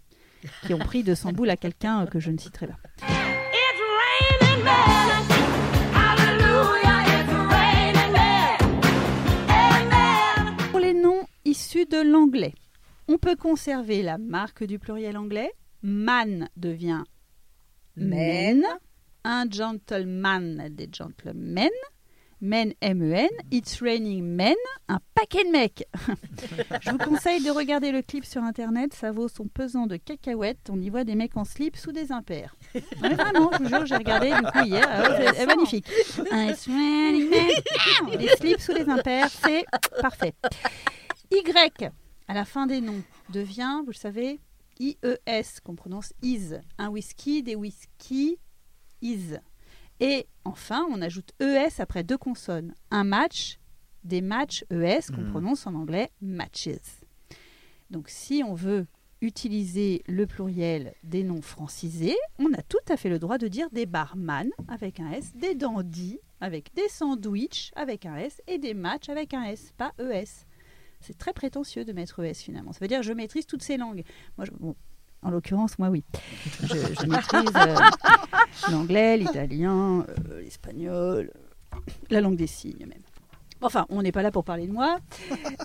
qui ont pris 200 boules à quelqu'un que je ne citerai pas. Pour les noms issus de l'anglais, on peut conserver la marque du pluriel anglais. Man devient men. Un gentleman des gentlemen. Men, M-E-N, It's Raining Men, un paquet de mecs. je vous conseille de regarder le clip sur internet, ça vaut son pesant de cacahuètes. On y voit des mecs en slip sous des impairs. Mais vraiment, je vous jure, j'ai regardé du coup hier, c'est c'est magnifique. Un It's Raining Men, des slips sous des impairs, c'est parfait. Y, à la fin des noms, devient, vous le savez, I-E-S, qu'on prononce is. Un whisky, des whisky, is. Et enfin, on ajoute ES après deux consonnes. Un match, des matchs ES qu'on Mm. prononce en anglais matches. Donc si on veut utiliser le pluriel des noms francisés, on a tout à fait le droit de dire des barman avec un S, des dandys avec des sandwichs avec un S et des matchs avec un S, pas ES. C'est très prétentieux de mettre ES finalement. Ça veut dire je maîtrise toutes ces langues. Moi, je- bon, en l'occurrence, moi oui. Je, je maîtrise euh, l'anglais, l'italien, euh, l'espagnol, la langue des signes même. Enfin, on n'est pas là pour parler de moi.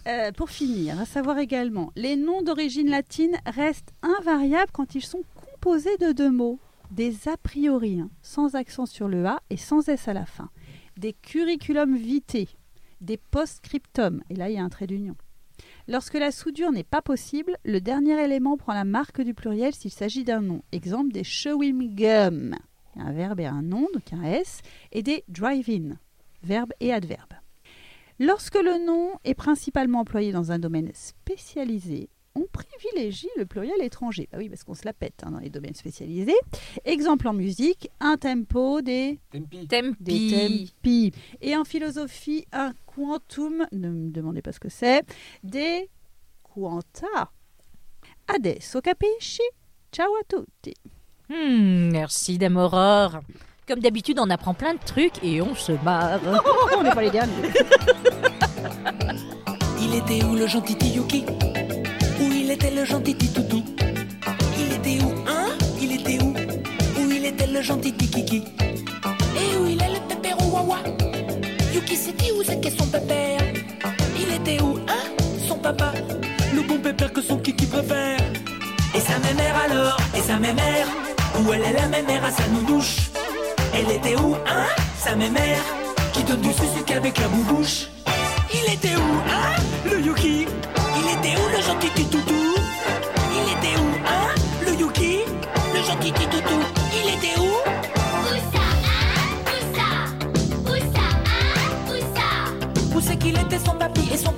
Euh, pour finir, à savoir également, les noms d'origine latine restent invariables quand ils sont composés de deux mots. Des a priori, hein, sans accent sur le A et sans S à la fin. Des curriculum vitae, des post-scriptum, et là il y a un trait d'union. Lorsque la soudure n'est pas possible, le dernier élément prend la marque du pluriel s'il s'agit d'un nom. Exemple des chewing gum, un verbe et un nom, donc un S, et des drive-in, verbe et adverbe. Lorsque le nom est principalement employé dans un domaine spécialisé, on privilégie le pluriel étranger. Bah oui, parce qu'on se la pète hein, dans les domaines spécialisés. Exemple en musique, un tempo, des Tempi. des tempi. Et en philosophie, un quantum, ne me demandez pas ce que c'est, des quanta. Adesso capisci? Ciao a tutti. Hmm, merci Dame Aurore. Comme d'habitude, on apprend plein de trucs et on se marre. on n'est pas les derniers. Il était où le gentil Tiyuki? Où il était le gentil Titoutou Il était où, hein? Il était où? Le gentil Kiki. Yuki s'est dit où qu'est son pépère? Il était où, hein, son papa. Le bon pépère que son Kiki préfère. Et sa mémère alors, et sa mémère Où elle est la mémère à sa noudouche Elle était où, hein, sa mémère Qui donne du sucre avec la boubouche? Il était où, hein, le Yuki? Il était où le gentil toutou Il était où, hein, le Yuki? Le gentil toutou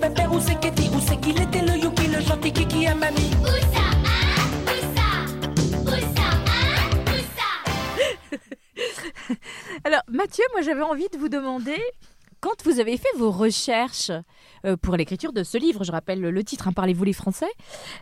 pépère Où c'est qu'était Où c'est qu'il était le Yuki Le gentil Kiki à mamie. Alors, Mathieu, moi j'avais envie de vous demander, quand vous avez fait vos recherches euh, pour l'écriture de ce livre, je rappelle le titre, hein, Parlez-vous les Français,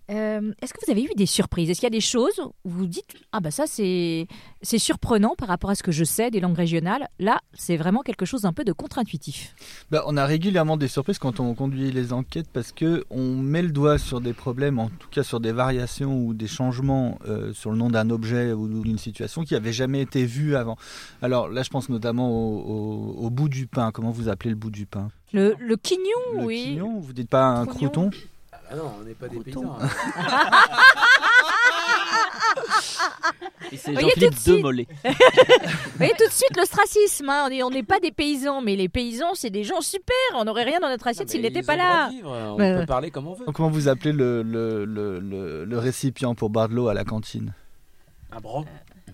euh, est-ce que vous avez eu des surprises? Est-ce qu'il y a des choses où vous dites, ah bah ça c'est surprenant par rapport à ce que je sais des langues régionales Là, c'est vraiment quelque chose d'un peu de contre-intuitif. Bah, on a régulièrement des surprises quand on conduit les enquêtes parce que on met le doigt sur des problèmes, en tout cas sur des variations ou des changements euh, sur le nom d'un objet ou d'une situation qui n'avait jamais été vue avant. Alors là, je pense notamment au- au bout du pain. Comment vous appelez le bout du pain Le, le quignon, Le oui. quignon, vous dites pas un crouton Ah non, on n'est pas des Crouton. paysans. hein. Et c'est Voyez Jean-Philippe tout de suite. Demolay. Vous voyez tout de suite l'ostracisme. hein. On est- On n'est pas des paysans, mais les paysans, c'est des gens super. On n'aurait rien dans notre assiette s'ils n'étaient pas là. vivre, On Ouais, peut ouais. parler comme on veut. Comment vous appelez le, le, le, le- le récipient pour boire de l'eau à la cantine? Un bro.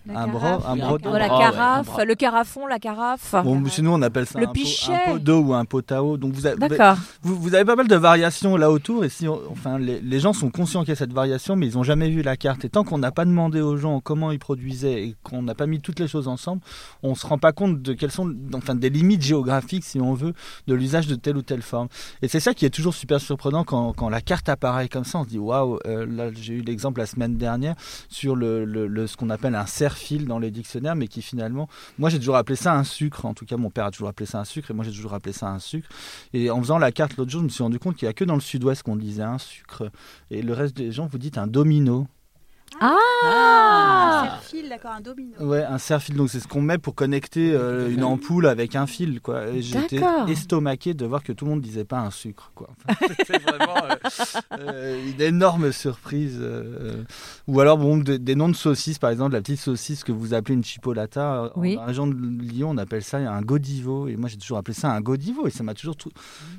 La Un bro, un brodo. Oh, la bras, ouais, un carafe, le carafon, la carafe. Bon, chez nous, on appelle ça Le un, pot, pichet. un pot d'eau ou un pot à eau. Donc vous avez, D'accord. vous, vous avez pas mal de variations là autour. Et si, on- enfin, les, les gens sont conscients qu'il y a cette variation, mais ils n'ont jamais vu la carte. Et tant qu'on n'a pas demandé aux gens comment ils produisaient et qu'on n'a pas mis toutes les choses ensemble, on se rend pas compte de quelles sont, enfin, des limites géographiques, si on veut, de l'usage de telle ou telle forme. Et c'est ça qui est toujours super surprenant quand, quand la carte apparaît comme ça. On se dit waouh. euh, Là, j'ai eu l'exemple la semaine dernière sur le, le- le- ce qu'on appelle un serre-fil dans les dictionnaires, mais qui finalement moi, j'ai toujours appelé ça un sucre. En tout cas, mon père a toujours appelé ça un sucre et moi, j'ai toujours appelé ça un sucre. Et en faisant la carte l'autre jour, je me suis rendu compte qu'il n'y a que dans le sud-ouest qu'on disait un sucre. Et le reste des gens, vous dites un domino. Ah, Un fil, d'accord, un domino. Ouais, un serre-fil. Donc, c'est ce qu'on met pour connecter euh, une ampoule avec un fil. Quoi. J'étais estomaqué de voir que tout le monde disait pas un sucre. Quoi. Enfin, C'était vraiment euh, euh, une énorme surprise. euh, Ou alors, bon, des, des noms de saucisses, par exemple, la petite saucisse que vous appelez une chipolata. Oui. Dans la région de Lyon, on appelle ça un godivo. Et moi, j'ai toujours appelé ça un godivo. Et ça m'a toujours tout-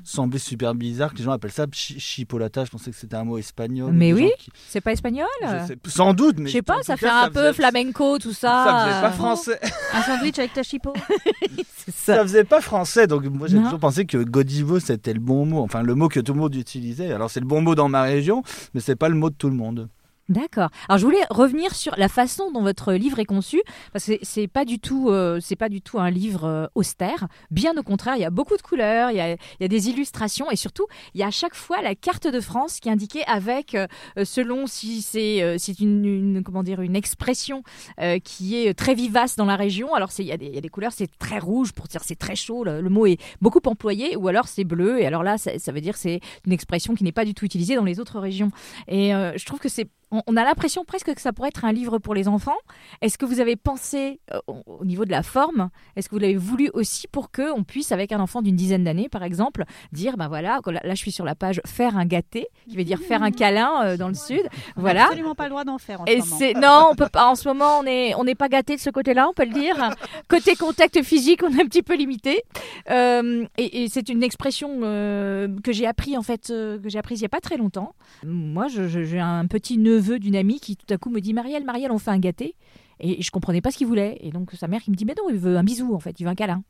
semblé super bizarre que les gens appellent ça chi- chipolata. Je pensais que c'était un mot espagnol. Mais oui. qui- c'est pas espagnol je sais- sans doute, mais Je sais pas, ça fait cas, un peu faisait- flamenco, tout ça. Ça faisait pas Euh, français. Un sandwich avec ta chipot. C'est ça. Ça faisait pas français, donc moi j'ai toujours pensé que Godivo c'était le bon mot, enfin le mot que tout le monde utilisait. Alors c'est le bon mot dans ma région, mais c'est pas le mot de tout le monde. D'accord. Alors je voulais revenir sur la façon dont votre livre est conçu, parce que c'est- pas du tout, euh, c'est pas du tout un livre euh, austère. Bien au contraire, il y a beaucoup de couleurs, il y a, des illustrations et surtout il y a à chaque fois la carte de France qui est indiquée avec, euh, selon si c'est une, comment dire une expression qui est très vivace dans la région. Alors il y, a des- couleurs, c'est très rouge pour dire c'est très chaud. Le, mot est beaucoup employé, ou alors c'est bleu et alors là ça, ça veut dire c'est une expression qui n'est pas du tout utilisée dans les autres régions. Et je trouve que c'est on, on a l'impression presque que ça pourrait être un livre pour les enfants. Est-ce que vous avez pensé euh, au au niveau de la forme Est-ce que vous l'avez voulu aussi pour que on puisse, avec un enfant d'une dizaine d'années, par exemple, dire ben voilà, là, là, je suis sur la page faire un gâté, qui veut dire faire un câlin euh, dans le sud. On Voilà. absolument pas le droit d'en faire en Et ce moment. c'est non, on peut pas. En ce moment, on est on n'est pas gâté de ce côté-là, on peut le dire. Côté contact physique, on est un petit peu limité. Euh, et et c'est une expression euh, que j'ai appris en fait, euh, que j'ai apprise il y a pas très longtemps. Moi, j'ai un petit neveu d'une amie qui tout à coup me dit Marielle, Marielle, on fait un gâté. Et je comprenais pas ce qu'il voulait. Et donc sa mère qui me dit mais non, il veut un bisou en fait, il veut un câlin.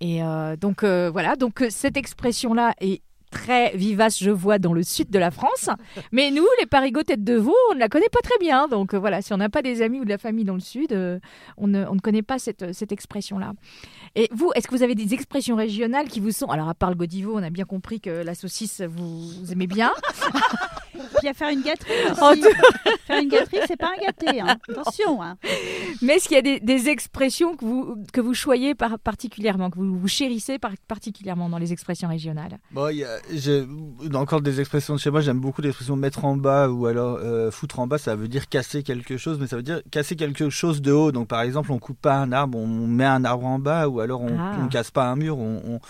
Et euh, donc euh, voilà, donc euh, cette expression-là est très vivace, je vois, dans le sud de la France. Mais nous, les parigots tête de veau, on ne la connaît pas très bien. Donc euh, voilà, si on n'a pas des amis ou de la famille dans le sud, euh, on, ne, on ne connaît pas cette, cette expression-là. Et vous, est-ce que vous avez des expressions régionales qui vous sont... Alors à part le godivo, on a bien compris que la saucisse, vous, vous aimez bien. Puis à faire une gâterie aussi. faire une gâterie, c'est pas un gâté. hein. Attention. hein. Mais est-ce qu'il y a des, des expressions que vous, que vous choyez par- particulièrement, que vous, vous chérissez par- particulièrement dans les expressions régionales? Bon, y a, j'ai encore des expressions de chez moi. J'aime beaucoup l'expression mettre en bas ou alors euh, foutre en bas. Ça veut dire casser quelque chose, mais ça veut dire casser quelque chose de haut. Donc, par exemple, on coupe pas un arbre, on met un arbre en bas, ou alors on, Ah. on casse pas un mur, on, on,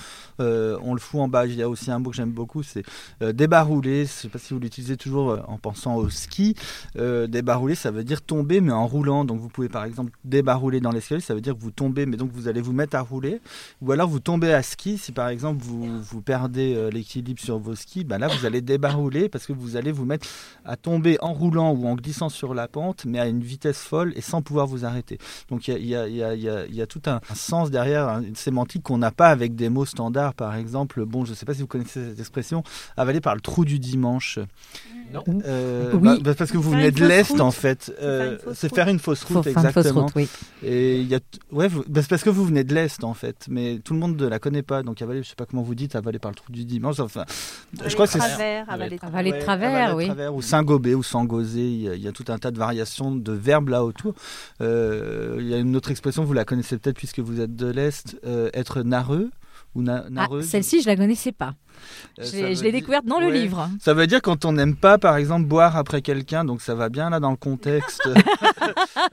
euh, on le fout en bas. Il y a aussi un mot que j'aime beaucoup, c'est euh, débarouler. Je sais pas si vous l'utilisez toujours en pensant au ski. Débarouler, ça veut dire tomber, mais en roulant. Donc, vous pouvez par exemple débarouler dans l'escalier, ça veut dire que vous tombez, mais donc vous allez vous mettre à rouler. Ou alors vous tombez à ski, si par exemple vous, vous perdez euh, l'équilibre sur vos skis, ben là vous allez débarouler parce que vous allez vous mettre à tomber en roulant ou en glissant sur la pente, mais à une vitesse folle et sans pouvoir vous arrêter. Donc il y y y y a- il y a tout un, un sens derrière, une sémantique qu'on n'a pas avec des mots standards. Par exemple, bon, je ne sais pas si vous connaissez cette expression, avaler par le trou du dimanche. Non. Euh, Oui. bah, bah, parce que vous venez de l'Est en fait. Euh, C'est route. faire une fausse route, faire une fausse exactement. route, oui. Et il y a, ouais, vous- bah, c'est parce que vous venez de l'est en fait, mais tout le monde ne la connaît pas. Donc avaler, je sais pas comment vous dites, avaler par le trou du dimanche. Enfin, je crois que c'est Travers, avaler Avaler de Ouais, travers, avaler de oui. travers, ou Saint-Gobé ou Sangosé, il y, a, il y a tout un tas de variations de verbes là autour. Euh, il y a une autre expression, vous la connaissez peut-être puisque vous êtes de l'est, euh, être narreux ou na- Ah. Celle-ci, je la connaissais pas. Euh, Je l'ai- découverte dans le livre. Ça veut dire quand on n'aime pas, par exemple, boire après quelqu'un, donc ça va bien là dans le contexte.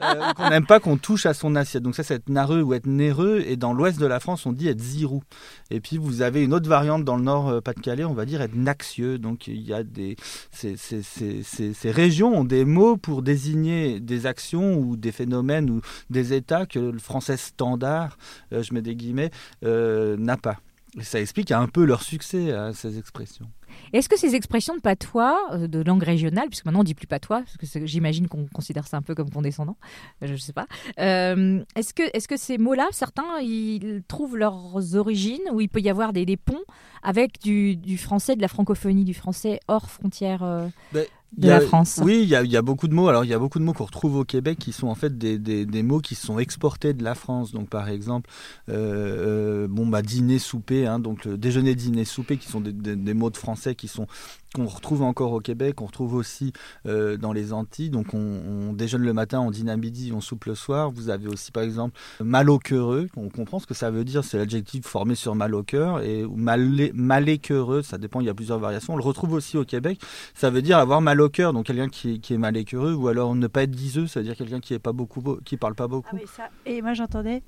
Euh, qu'on n'aime pas qu'on touche à son assiette. Donc ça, c'est être nareux ou être néreux. Et dans l'ouest de la France, on dit être zirou. Et puis vous avez une autre variante dans le nord euh, Pas-de-Calais, on va dire être naxieux. Donc il y a des ces, ces- ces- ces- ces régions ont des mots pour désigner des actions ou des phénomènes ou des états que le français standard, euh, je mets des guillemets, euh, n'a pas. Ça explique un peu leur succès à ces expressions. Est-ce que ces expressions de patois, euh, de langue régionale, puisque maintenant on dit plus patois, parce que j'imagine qu'on considère ça un peu comme condescendant, euh, je ne sais pas. euh, est-ce que, ces mots-là, certains, ils trouvent leurs origines, ou il peut y avoir des, des ponts avec du, du français, de la francophonie, du français hors frontières euh, Ben, de il y a- la France Oui, il y, a, il y a beaucoup de mots. Alors, il y a beaucoup de mots qu'on retrouve au Québec qui sont en fait des, des- des mots qui sont exportés de la France. Donc, par exemple, euh, euh, bon, bah, dîner, souper, hein, donc le déjeuner, dîner, souper, qui sont des, des- des mots de français qui sont qu'on retrouve encore au Québec, on retrouve aussi euh, dans les Antilles. Donc, on, déjeune le matin, on dîne à midi, on soupe le soir. Vous avez aussi, par exemple, mal au cœureux. On comprend ce que ça veut dire. C'est l'adjectif formé sur mal au cœur et ou malé, maléqueureux. Ça dépend. Il y a plusieurs variations. On le retrouve aussi au Québec. Ça veut dire avoir mal au cœur, donc quelqu'un qui, est- qui est maléqueureux, ou alors ne pas être diseux, ça veut dire quelqu'un qui est pas beaucoup, qui parle pas beaucoup. Ah. Et moi j'entendais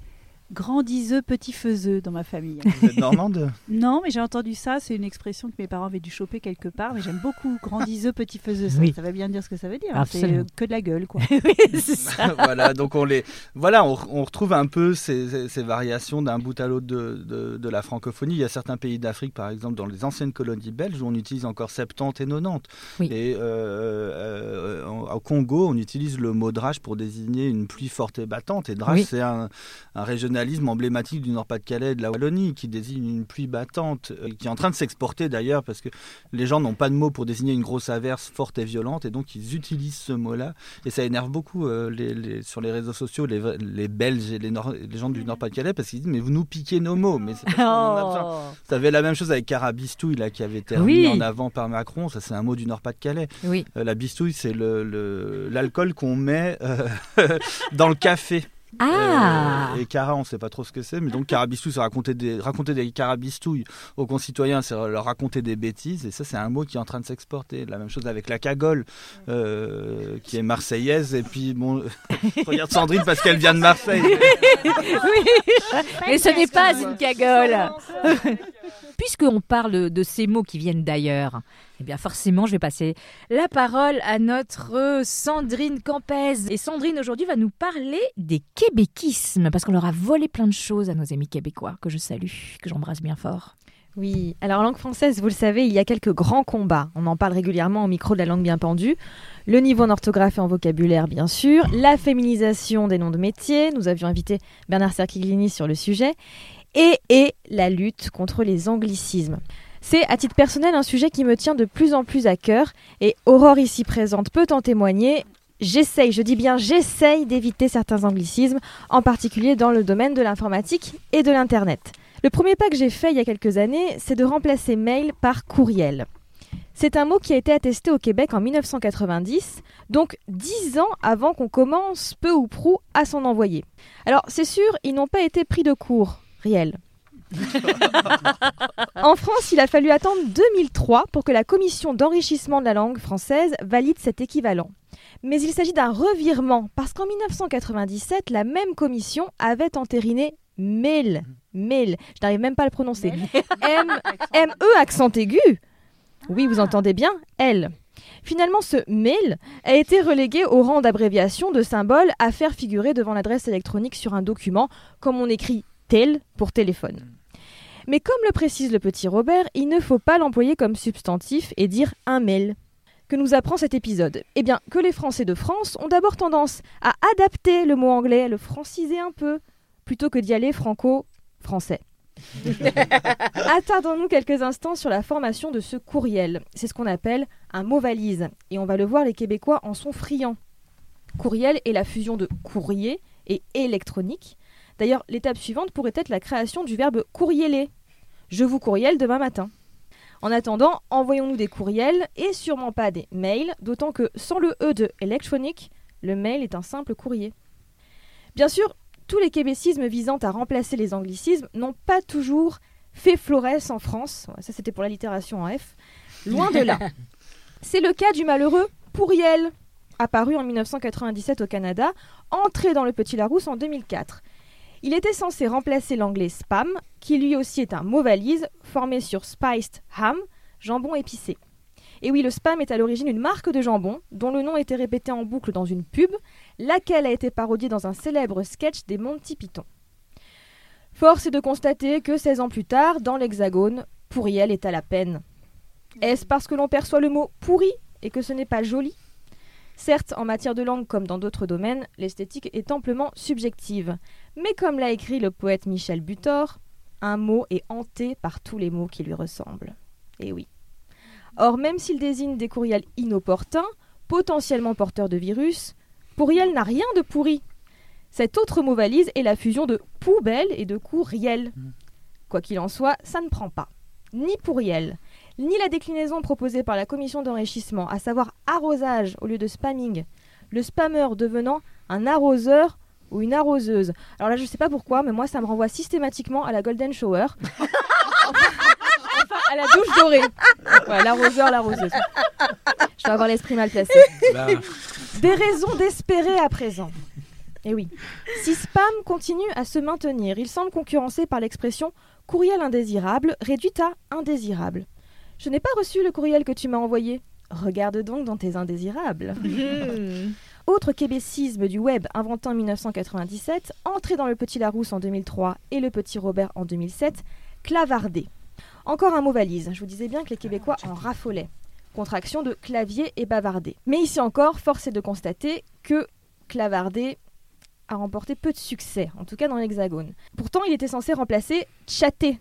grand diseux, petit faiseux dans ma famille. Vous êtes normande non, mais j'ai entendu ça, c'est une expression que mes parents avaient dû choper quelque part, mais j'aime beaucoup grand diseux, petit faiseux. Ça, Oui. ça va bien dire ce que ça veut dire. hein. C'est euh, que de la gueule, quoi. Oui, c'est ça. voilà, donc on les, voilà, on, on retrouve un peu ces, ces- ces variations d'un bout à l'autre de, de- de la francophonie. Il y a certains pays d'Afrique, par exemple, dans les anciennes colonies belges, où on utilise encore 70 et 90. Oui. Et euh, euh, au Congo, on utilise le mot drache pour désigner une pluie forte et battante. Et drache, Oui. c'est un, un emblématique du Nord-Pas-de-Calais et de la Wallonie, qui désigne une pluie battante, euh, qui est en train de s'exporter d'ailleurs, parce que les gens n'ont pas de mot pour désigner une grosse averse forte et violente, et donc ils utilisent ce mot-là. Et ça énerve beaucoup euh, les, les- sur les réseaux sociaux les, les Belges et les, Nord- les gens du Nord-Pas-de-Calais parce qu'ils disent mais vous nous piquez nos mots. Mais c'est. Oh. Ça avait la même chose avec carabistouille là qui avait été Oui. en avant par Macron. Ça c'est un mot du Nord-Pas-de-Calais. Oui. Euh, la bistouille c'est le- le- l'alcool qu'on met euh, dans le café. Ah Euh, et cara, on sait pas trop ce que c'est, mais donc carabistouille, c'est raconter des, raconter des carabistouilles aux concitoyens, c'est leur raconter des bêtises, et ça, c'est un mot qui est en train de s'exporter. La même chose avec la cagole, euh, qui est marseillaise, et puis bon, regarde Sandrine parce qu'elle vient de Marseille. oui, mais ce n'est pas une cagole. Puisqu'on parle de ces mots qui viennent d'ailleurs, eh bien forcément, je vais passer la parole à notre Sandrine Campez. Et Sandrine, aujourd'hui, va nous parler des québéquismes, parce qu'on leur a volé plein de choses à nos amis québécois, que je salue, que j'embrasse bien fort. Oui, alors en langue française, vous le savez, il y a quelques grands combats. On en parle régulièrement au micro de la langue bien pendue. Le niveau en orthographe et en vocabulaire, bien sûr. La féminisation des noms de métiers. Nous avions invité Bernard Cerchiglini sur le sujet. Et, et la lutte contre les anglicismes. C'est à titre personnel un sujet qui me tient de plus en plus à cœur. Et Aurore ici présente peut en témoigner. J'essaye, je dis bien j'essaye d'éviter certains anglicismes, en particulier dans le domaine de l'informatique et de l'Internet. Le premier pas que j'ai fait il y a quelques années, c'est de remplacer mail par courriel. C'est un mot qui a été attesté au Québec en 1990, donc dix ans avant qu'on commence peu ou prou à s'en envoyer. Alors c'est sûr, ils n'ont pas été pris de court, réel. En France, il a fallu attendre 2003 pour que la commission d'enrichissement de la langue française valide cet équivalent. Mais il s'agit d'un revirement, parce qu'en 1997, la même commission avait entériné MEL. MEL. Je n'arrive même pas à le prononcer. M, M-E accent aigu. Oui, vous entendez bien, L. Finalement, ce mail a été relégué au rang d'abréviation de symbole à faire figurer devant l'adresse électronique sur un document, comme on écrit tel pour téléphone. Mais comme le précise le petit Robert, il ne faut pas l'employer comme substantif et dire un mail. Que nous apprend cet épisode? Eh bien, que les Français de France ont d'abord tendance à adapter le mot anglais, à le franciser un peu, plutôt que d'y aller franco-français. Attardons-nous quelques instants sur la formation de ce courriel. C'est ce qu'on appelle un mot valise. Et on va le voir, les Québécois en sont friands. Courriel est la fusion de courrier et électronique. D'ailleurs, l'étape suivante pourrait être la création du verbe courrieler. Je vous courriel demain matin. En attendant, envoyons-nous des courriels et sûrement pas des mails, d'autant que sans le E de électronique, le mail est un simple courrier. Bien sûr, tous les québécismes visant à remplacer les anglicismes n'ont pas toujours fait florès en France. Ça, c'était pour l'allitération en F. Loin de là. C'est le cas du malheureux pourriel, apparu en 1997 au Canada, entré dans le Petit Larousse en 2004. Il était censé remplacer l'anglais spam, qui lui aussi est un mot valise formé sur spiced ham, jambon épicé. Et oui, le spam est à l'origine une marque de jambon dont le nom était répété en boucle dans une pub, laquelle a été parodiée dans un célèbre sketch des Monty Python. Force est de constater que 16 ans plus tard, dans l'Hexagone, pourriel est à la peine. Est-ce parce que l'on perçoit le mot pourri et que ce n'est pas joli? Certes, en matière de langue comme dans d'autres domaines, l'esthétique est amplement subjective. Mais comme l'a écrit le poète Michel Butor, un mot est hanté par tous les mots qui lui ressemblent. Et oui. Or, même s'il désigne des courriels inopportuns, potentiellement porteurs de virus, pourriel n'a rien de pourri. Cet autre mot valise est la fusion de poubelle et de courriel. Quoi qu'il en soit, ça ne prend pas. Ni pourriel, ni la déclinaison proposée par la commission d'enrichissement, à savoir arrosage au lieu de spamming, le spammeur devenant un arroseur ou une arroseuse. Alors là, je sais pas pourquoi, mais moi, ça me renvoie systématiquement à la Golden Shower. enfin, à la douche dorée. Ouais, l'arroseur, l'arroseuse. Je vais avoir l'esprit mal placé. Bah. Des raisons d'espérer à présent. Et oui. Si spam continue à se maintenir, il semble concurrencé par l'expression courriel indésirable réduite à indésirable. Je n'ai pas reçu le courriel que tu m'as envoyé. Regarde donc dans tes indésirables. Autre québécisme du web inventé en 1997, entré dans le Petit Larousse en 2003 et le Petit Robert en 2007, clavarder. Encore un mot valise. Je vous disais bien que les Québécois en raffolaient. Contraction de clavier et bavarder. Mais ici encore, force est de constater que clavarder a remporté peu de succès, en tout cas dans l'Hexagone. Pourtant, il était censé remplacer chatter.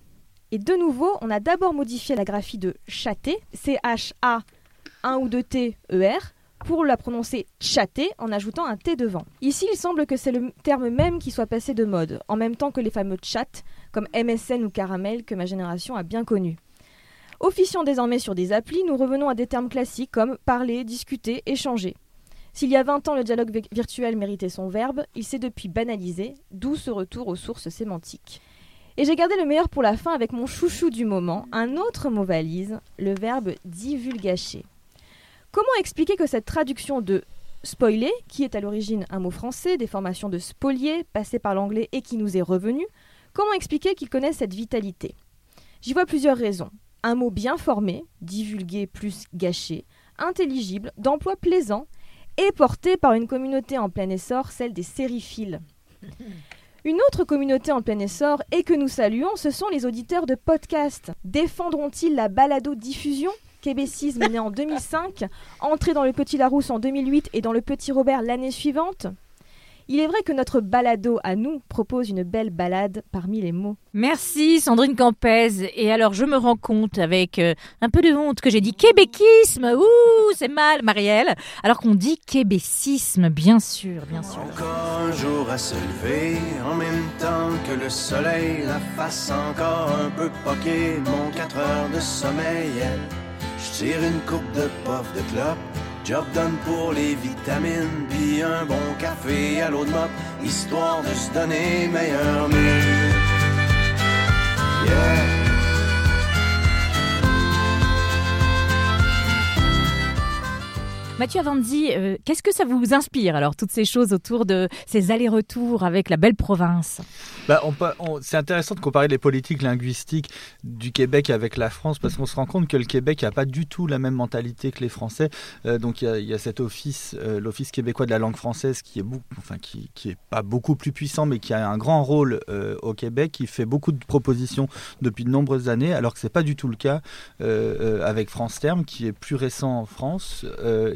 Et de nouveau, on a d'abord modifié la graphie de chatter, C-H-A, 1 ou 2 T, E-R, pour la prononcer chatter en ajoutant un T devant. Ici, il semble que c'est le terme même qui soit passé de mode, en même temps que les fameux chats comme MSN ou Caramel que ma génération a bien connus. Officiant désormais sur des applis, nous revenons à des termes classiques comme parler, discuter, échanger. S'il y a 20 ans le dialogue vi- virtuel méritait son verbe, il s'est depuis banalisé, d'où ce retour aux sources sémantiques. Et j'ai gardé le meilleur pour la fin avec mon chouchou du moment, un autre mot valise, le verbe divulgacher. Comment expliquer que cette traduction de spoiler, qui est à l'origine un mot français, des formations de spolier, passé par l'anglais et qui nous est revenu, comment expliquer qu'il connaît cette vitalité? J'y vois plusieurs raisons. Un mot bien formé, divulgué plus gâché, intelligible, d'emploi plaisant, et porté par une communauté en plein essor, celle des sériphiles. Une autre communauté en plein essor et que nous saluons, ce sont les auditeurs de podcasts. Défendront-ils la balado-diffusion Québécisme né en 2005, entré dans le Petit Larousse en 2008 et dans le Petit Robert l'année suivante? Il est vrai que notre balado à nous propose une belle balade parmi les mots. Merci Sandrine Campez. Et alors je me rends compte avec euh, un peu de honte que j'ai dit québéquisme. Ouh, c'est mal, Marielle. Alors qu'on dit québécisme, bien sûr, bien sûr. Encore un jour à se lever, en même temps que le soleil, la face encore un peu poquée, mon 4 heures de sommeil. Je tire une coupe de puff de clope. Job done pour les vitamines, puis un bon café à l'eau de mop, histoire de se donner meilleur mieux. Yeah. Mathieu Avanzi, euh, qu'est-ce que ça vous inspire alors, toutes ces choses autour de ces allers-retours avec la belle province? Bah, c'est intéressant de comparer les politiques linguistiques du Québec avec la France parce qu'on se rend compte que le Québec n'a pas du tout la même mentalité que les Français. Euh, donc il y a- cet office, euh, l'Office québécois de la langue française, qui est, pas beaucoup plus puissant, mais qui a un grand rôle au Québec, qui fait beaucoup de propositions depuis de nombreuses années, alors que c'est pas du tout le cas avec France Terme, qui est plus récent en France,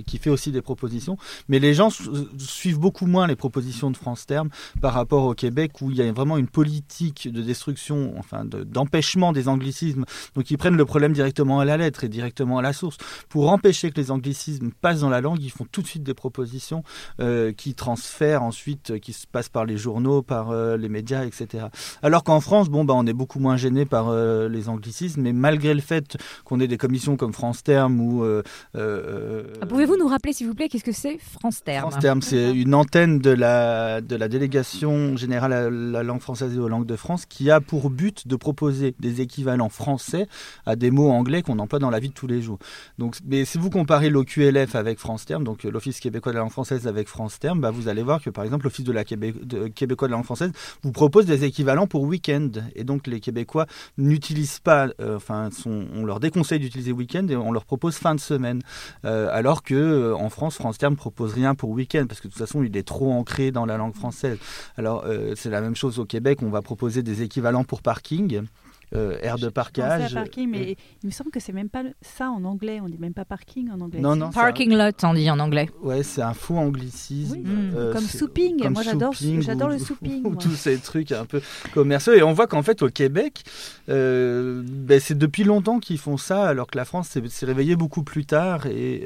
qui fait aussi des propositions. Mais les gens su- suivent beaucoup moins les propositions de France Terme par rapport au Québec où il y a vraiment une politique de destruction, enfin de- d'empêchement des anglicismes. Donc ils prennent le problème directement à la lettre et directement à la source. Pour empêcher que les anglicismes passent dans la langue, ils font tout de suite des propositions euh, qui transfèrent ensuite, qui se passent par les journaux, par euh, les médias, etc. Alors qu'en France, bon, bah, on est beaucoup moins gêné par euh, les anglicismes, mais malgré le fait qu'on ait des commissions comme France Terme ou Ah, Pouvez-vous nous rappeler, s'il vous plaît, qu'est-ce que c'est France Terme France Terme, c'est une antenne de la, de la délégation générale à la langue française et aux langues de France qui a pour but de proposer des équivalents français à des mots anglais qu'on emploie dans la vie de tous les jours. Donc, mais si vous comparez l'OQLF avec France Terme, donc euh, l'Office québécois de la langue française avec France Terme, bah, vous allez voir que par exemple l'Office de la Québec, de- québécois de la langue française vous propose des équivalents pour week-end. Et donc les Québécois n'utilisent pas, euh, enfin, sont- on leur déconseille d'utiliser week-end et on leur propose fin de semaine. Euh, alors que euh, en France, France Terme propose rien pour week-end parce que de toute façon, il est trop ancré dans la langue française. Alors euh, c'est la même chose au Québec, on va proposer des équivalents pour parking. euh, aire de parkage. parking, mais il me semble que c'est même pas ça en anglais. On dit même pas parking en anglais. Non, non, un- Parking lot, on dit en anglais. Ouais, c'est un faux anglicisme. Euh, Oui, comme souping. comme Moi, j'adore- souping j'adore le souping, ou tous ces trucs un peu commerciaux. Et on voit qu'en fait, au Québec, euh, ben, c'est depuis longtemps qu'ils font ça, alors que la France s'est s'est réveillée beaucoup plus tard. Et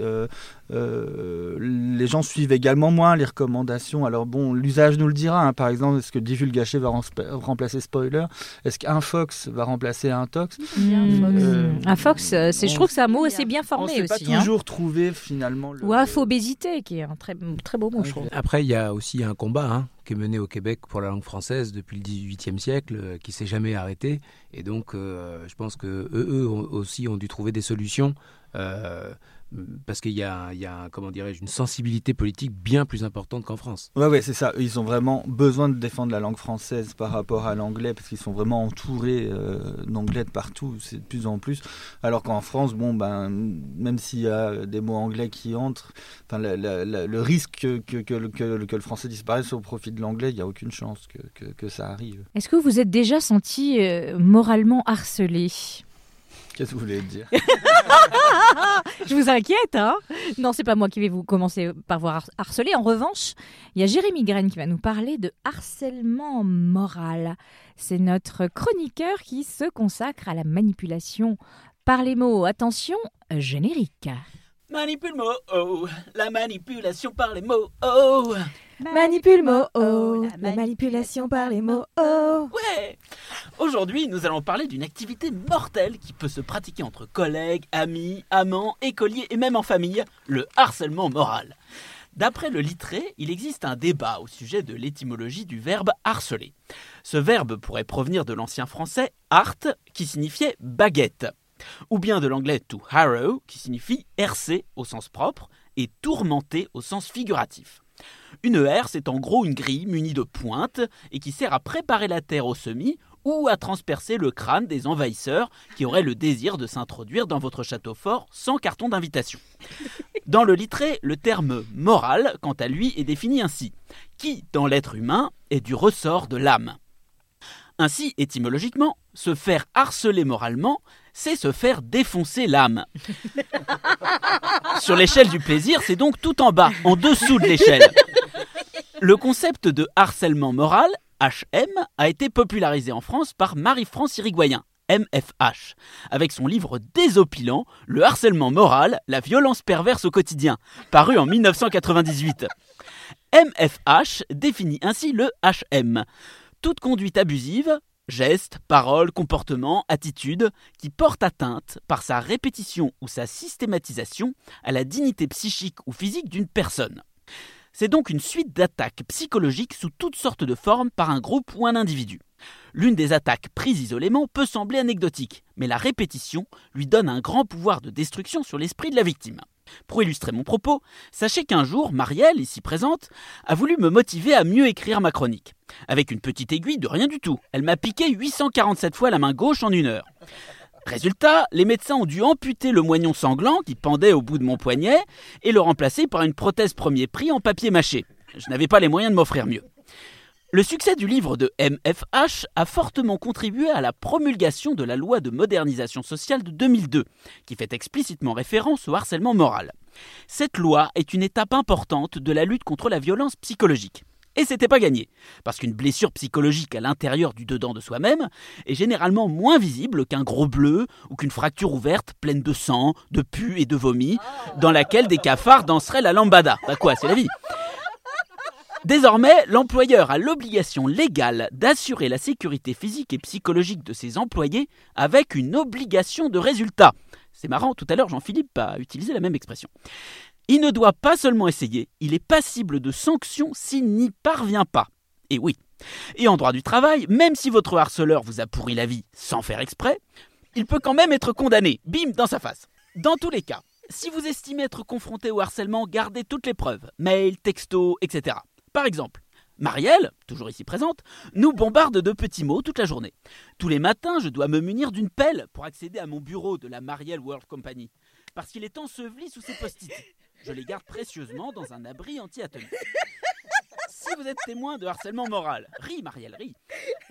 euh, les gens suivent également moins les recommandations. Alors bon, l'usage nous le dira. hein. Par exemple, est-ce que divulgacher va rem- remplacer spoiler? Est-ce qu'un Fox va remplacer un Tox Euh, Un Fox, c'est, je on- trouve que c'est un mot assez bien On formé sait aussi. pas hein. toujours trouver finalement le... Ou infobésité, qui est un très, très beau mot, je trouve. Après, il y a aussi un combat hein, qui est mené au Québec pour la langue française depuis le XVIIIe siècle, euh, qui s'est jamais arrêté. Et donc, euh, je pense que eux, eux aussi ont dû trouver des solutions. euh, parce qu'il y a, il y a comment dirais-je, une sensibilité politique bien plus importante qu'en France. Ouais, ouais, c'est ça. Ils ont vraiment besoin de défendre la langue française par rapport à l'anglais parce qu'ils sont vraiment entourés euh, d'anglais de partout, c'est de plus en plus. Alors qu'en France, bon, ben, même s'il y a des mots anglais qui entrent, enfin, la- la- la- le risque que, que, que le- que- que le français disparaisse au profit de l'anglais, il n'y a aucune chance que, que, que ça arrive. Est-ce que vous vous êtes déjà senti euh, moralement harcelé? Qu'est-ce que vous voulez dire Je vous inquiète, hein Non, c'est pas moi qui vais vous commencer par vous har- harceler. En revanche, il y a Jérémy Graine qui va nous parler de harcèlement moral. C'est notre chroniqueur qui se consacre à la manipulation par les mots. Attention, générique. Manipule mot, oh, la manipulation par les mots, oh. Manipule mot, oh, la manipulation par les mots, oh. Ouais Aujourd'hui, nous allons parler d'une activité mortelle qui peut se pratiquer entre collègues, amis, amants, écoliers et même en famille, le harcèlement moral. D'après le littré, il existe un débat au sujet de l'étymologie du verbe harceler. Ce verbe pourrait provenir de l'ancien français art, qui signifiait baguette, ou bien de l'anglais to harrow, qui signifie hercer au sens propre, et tourmenter au sens figuratif. Une herse c'est en gros une grille munie de pointes et qui sert à préparer la terre au semis ou à transpercer le crâne des envahisseurs qui auraient le désir de s'introduire dans votre château fort sans carton d'invitation. Dans le littré, le terme moral, quant à lui, est défini ainsi qui, dans l'être humain, est du ressort de l'âme? Ainsi, étymologiquement, se faire harceler moralement, c'est se faire défoncer l'âme. Sur l'échelle du plaisir, c'est donc tout en bas, en dessous de l'échelle. Le concept de harcèlement moral, HM, a été popularisé en France par Marie-France Irigoyen, MFH, avec son livre désopilant Le harcèlement moral, la violence perverse au quotidien, paru en 1998. MFH définit ainsi le HM. Toute conduite abusive, gestes, paroles, comportements, attitudes qui portent atteinte, par sa répétition ou sa systématisation, à la dignité psychique ou physique d'une personne. C'est donc une suite d'attaques psychologiques sous toutes sortes de formes par un groupe ou un individu. L'une des attaques prises isolément peut sembler anecdotique, mais la répétition lui donne un grand pouvoir de destruction sur l'esprit de la victime. Pour illustrer mon propos, sachez qu'un jour, Marielle, ici présente, a voulu me motiver à mieux écrire ma chronique. Avec une petite aiguille de rien du tout. Elle m'a piqué 847 fois la main gauche en une heure. Résultat, les médecins ont dû amputer le moignon sanglant qui pendait au bout de mon poignet et le remplacer par une prothèse premier prix en papier mâché. Je n'avais pas les moyens de m'offrir mieux. Le succès du livre de MFH a fortement contribué à la promulgation de la loi de modernisation sociale de 2002, qui fait explicitement référence au harcèlement moral. Cette loi est une étape importante de la lutte contre la violence psychologique. Et c'était pas gagné, parce qu'une blessure psychologique à l'intérieur du dedans de soi-même est généralement moins visible qu'un gros bleu ou qu'une fracture ouverte pleine de sang, de pus et de vomi, dans laquelle des cafards danseraient la lambada. Bah quoi, c'est la vie. Désormais, l'employeur a l'obligation légale d'assurer la sécurité physique et psychologique de ses employés avec une obligation de résultat. C'est marrant, tout à l'heure Jean-Philippe a utilisé la même expression. Il ne doit pas seulement essayer, il est passible de sanctions s'il n'y parvient pas. Et oui. Et en droit du travail, même si votre harceleur vous a pourri la vie sans faire exprès, il peut quand même être condamné, bim, dans sa face. Dans tous les cas, si vous estimez être confronté au harcèlement, gardez toutes les preuves, mail, texto, etc. Par exemple, Marielle, toujours ici présente, nous bombarde de petits mots toute la journée. Tous les matins, je dois me munir d'une pelle pour accéder à mon bureau de la Marielle World Company, parce qu'il est enseveli sous ses post-it. Je les garde précieusement dans un abri anti-atomique. Si vous êtes témoin de harcèlement moral, ris Marielle, ris.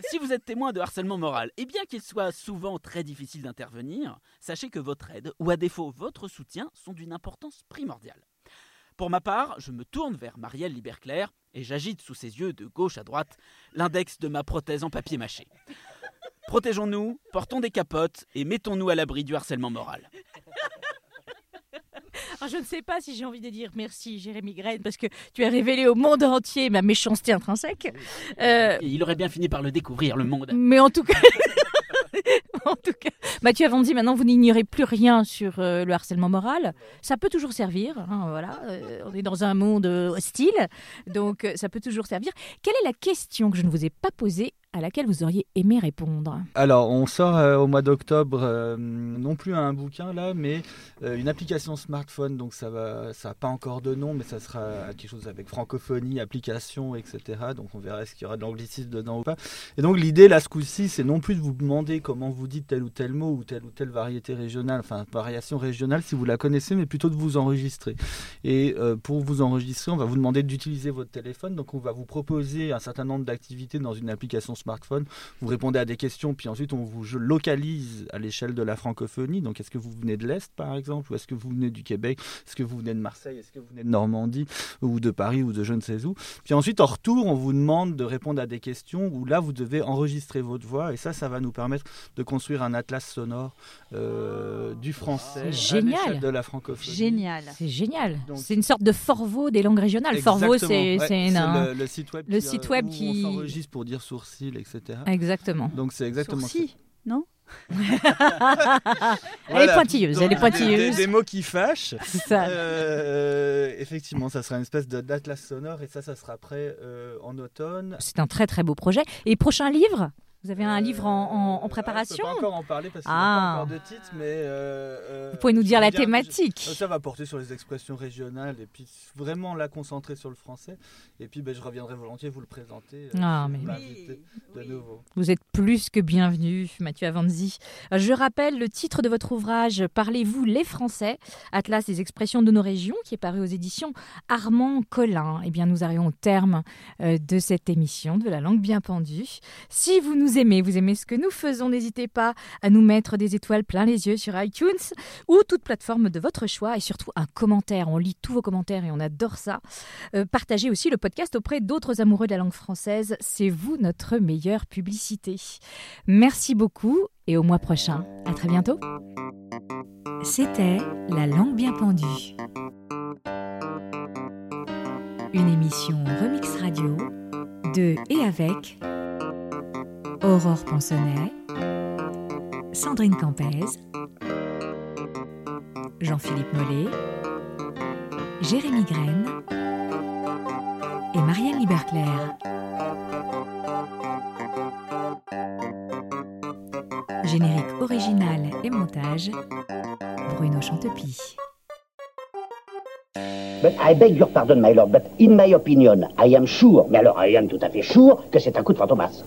Si vous êtes témoin de harcèlement moral, et bien qu'il soit souvent très difficile d'intervenir, sachez que votre aide, ou à défaut votre soutien, sont d'une importance primordiale. Pour ma part, je me tourne vers Marielle Liberclair et j'agite sous ses yeux de gauche à droite l'index de ma prothèse en papier mâché. Protégeons-nous, portons des capotes et mettons-nous à l'abri du harcèlement moral. Alors, je ne sais pas si j'ai envie de dire merci Jérémy Graine parce que tu as révélé au monde entier ma méchanceté intrinsèque. Euh, il aurait bien fini par le découvrir, le monde. mais en tout cas, en tout cas, Mathieu maintenant vous n'ignorez plus rien sur euh, le harcèlement moral. Ça peut toujours servir. hein, voilà, Euh, on est dans un monde hostile, donc ça peut toujours servir. Quelle est la question que je ne vous ai pas posée à laquelle vous auriez aimé répondre Alors, on sort euh, au mois d'octobre euh, non plus un bouquin là, mais euh, une application smartphone. Donc, ça va, ça n'a pas encore de nom, mais ça sera quelque chose avec francophonie, application, etc. Donc, on verra ce qu'il y aura de l'anglicisme dedans ou pas. Et donc, l'idée là, ce coup-ci, c'est non plus de vous demander comment vous dites tel ou tel mot ou telle ou telle variété régionale, enfin variation régionale si vous la connaissez, mais plutôt de vous enregistrer. Et pour vous enregistrer, on va vous demander d'utiliser votre téléphone. Donc, on va vous proposer un certain nombre d'activités dans une application smartphone. Vous répondez à des questions, puis ensuite on vous localise à l'échelle de la francophonie. Donc, est-ce que vous venez de l'Est, par exemple, ou est-ce que vous venez du Québec? Est-ce que vous venez de Marseille? Est-ce que vous venez de Normandie? Ou de Paris? Ou de je ne sais où? Puis ensuite, en retour, on vous demande de répondre à des questions où là, vous devez enregistrer votre voix. Et ça, ça va nous permettre de construire un atlas sonore euh, du français à génial. l'échelle de la francophonie. Génial. C'est génial. C'est une sorte de Forvo des langues régionales. Forvo, c'est ouais, un- le, le site web, le qui, euh, site web où qui- on s'enregistre pour dire sourcil, etc. Exactement. Donc c'est exactement Sourcil, non Elle est pointilleuse, Donc, elle est des- pointilleuse. Des, des mots qui fâchent. Ça. Euh, effectivement, ça sera une espèce d'atlas sonore et ça, ça sera prêt euh, en automne. C'est un très très beau projet. Et prochain livre? Vous avez un livre en, en- en préparation Je peux pas encore en parler parce qu'il n'y a Ah. pas encore de titre, mais euh, euh, Vous pouvez nous dire la thématique. je- ça va porter sur les expressions régionales et puis vraiment la concentrer sur le français. Et puis ben, je reviendrai volontiers vous le présenter. euh, Ah, si mais- vous m'invitez de nouveau. Vous êtes plus que bienvenu, Mathieu Avanzi. Je rappelle le titre de votre ouvrage Parlez-vous les Français? Atlas des expressions de nos régions, qui est paru aux éditions Armand Collin. Eh bien, nous arrivons au terme euh, de cette émission de la langue bien pendue. Si vous nous aimez, vous aimez ce que nous faisons, n'hésitez pas à nous mettre des étoiles plein les yeux sur iTunes ou toute plateforme de votre choix et surtout un commentaire. On lit tous vos commentaires et on adore ça. Euh, partagez aussi le podcast auprès d'autres amoureux de la langue française. C'est vous notre meilleure publicité. Merci beaucoup et au mois prochain. À très bientôt. C'était La langue bien pendue. Une émission Remix Radio de et avec Aurore Ponsonnet, Sandrine Campez, Jean-Philippe Mollet, Jérémy Graine et Marianne Liberclair. Générique original et montage, Bruno Chantepie. But I beg your pardon, my lord, but in my opinion, I am sure, mais alors I am tout à fait sure, que c'est un coup de fantomas.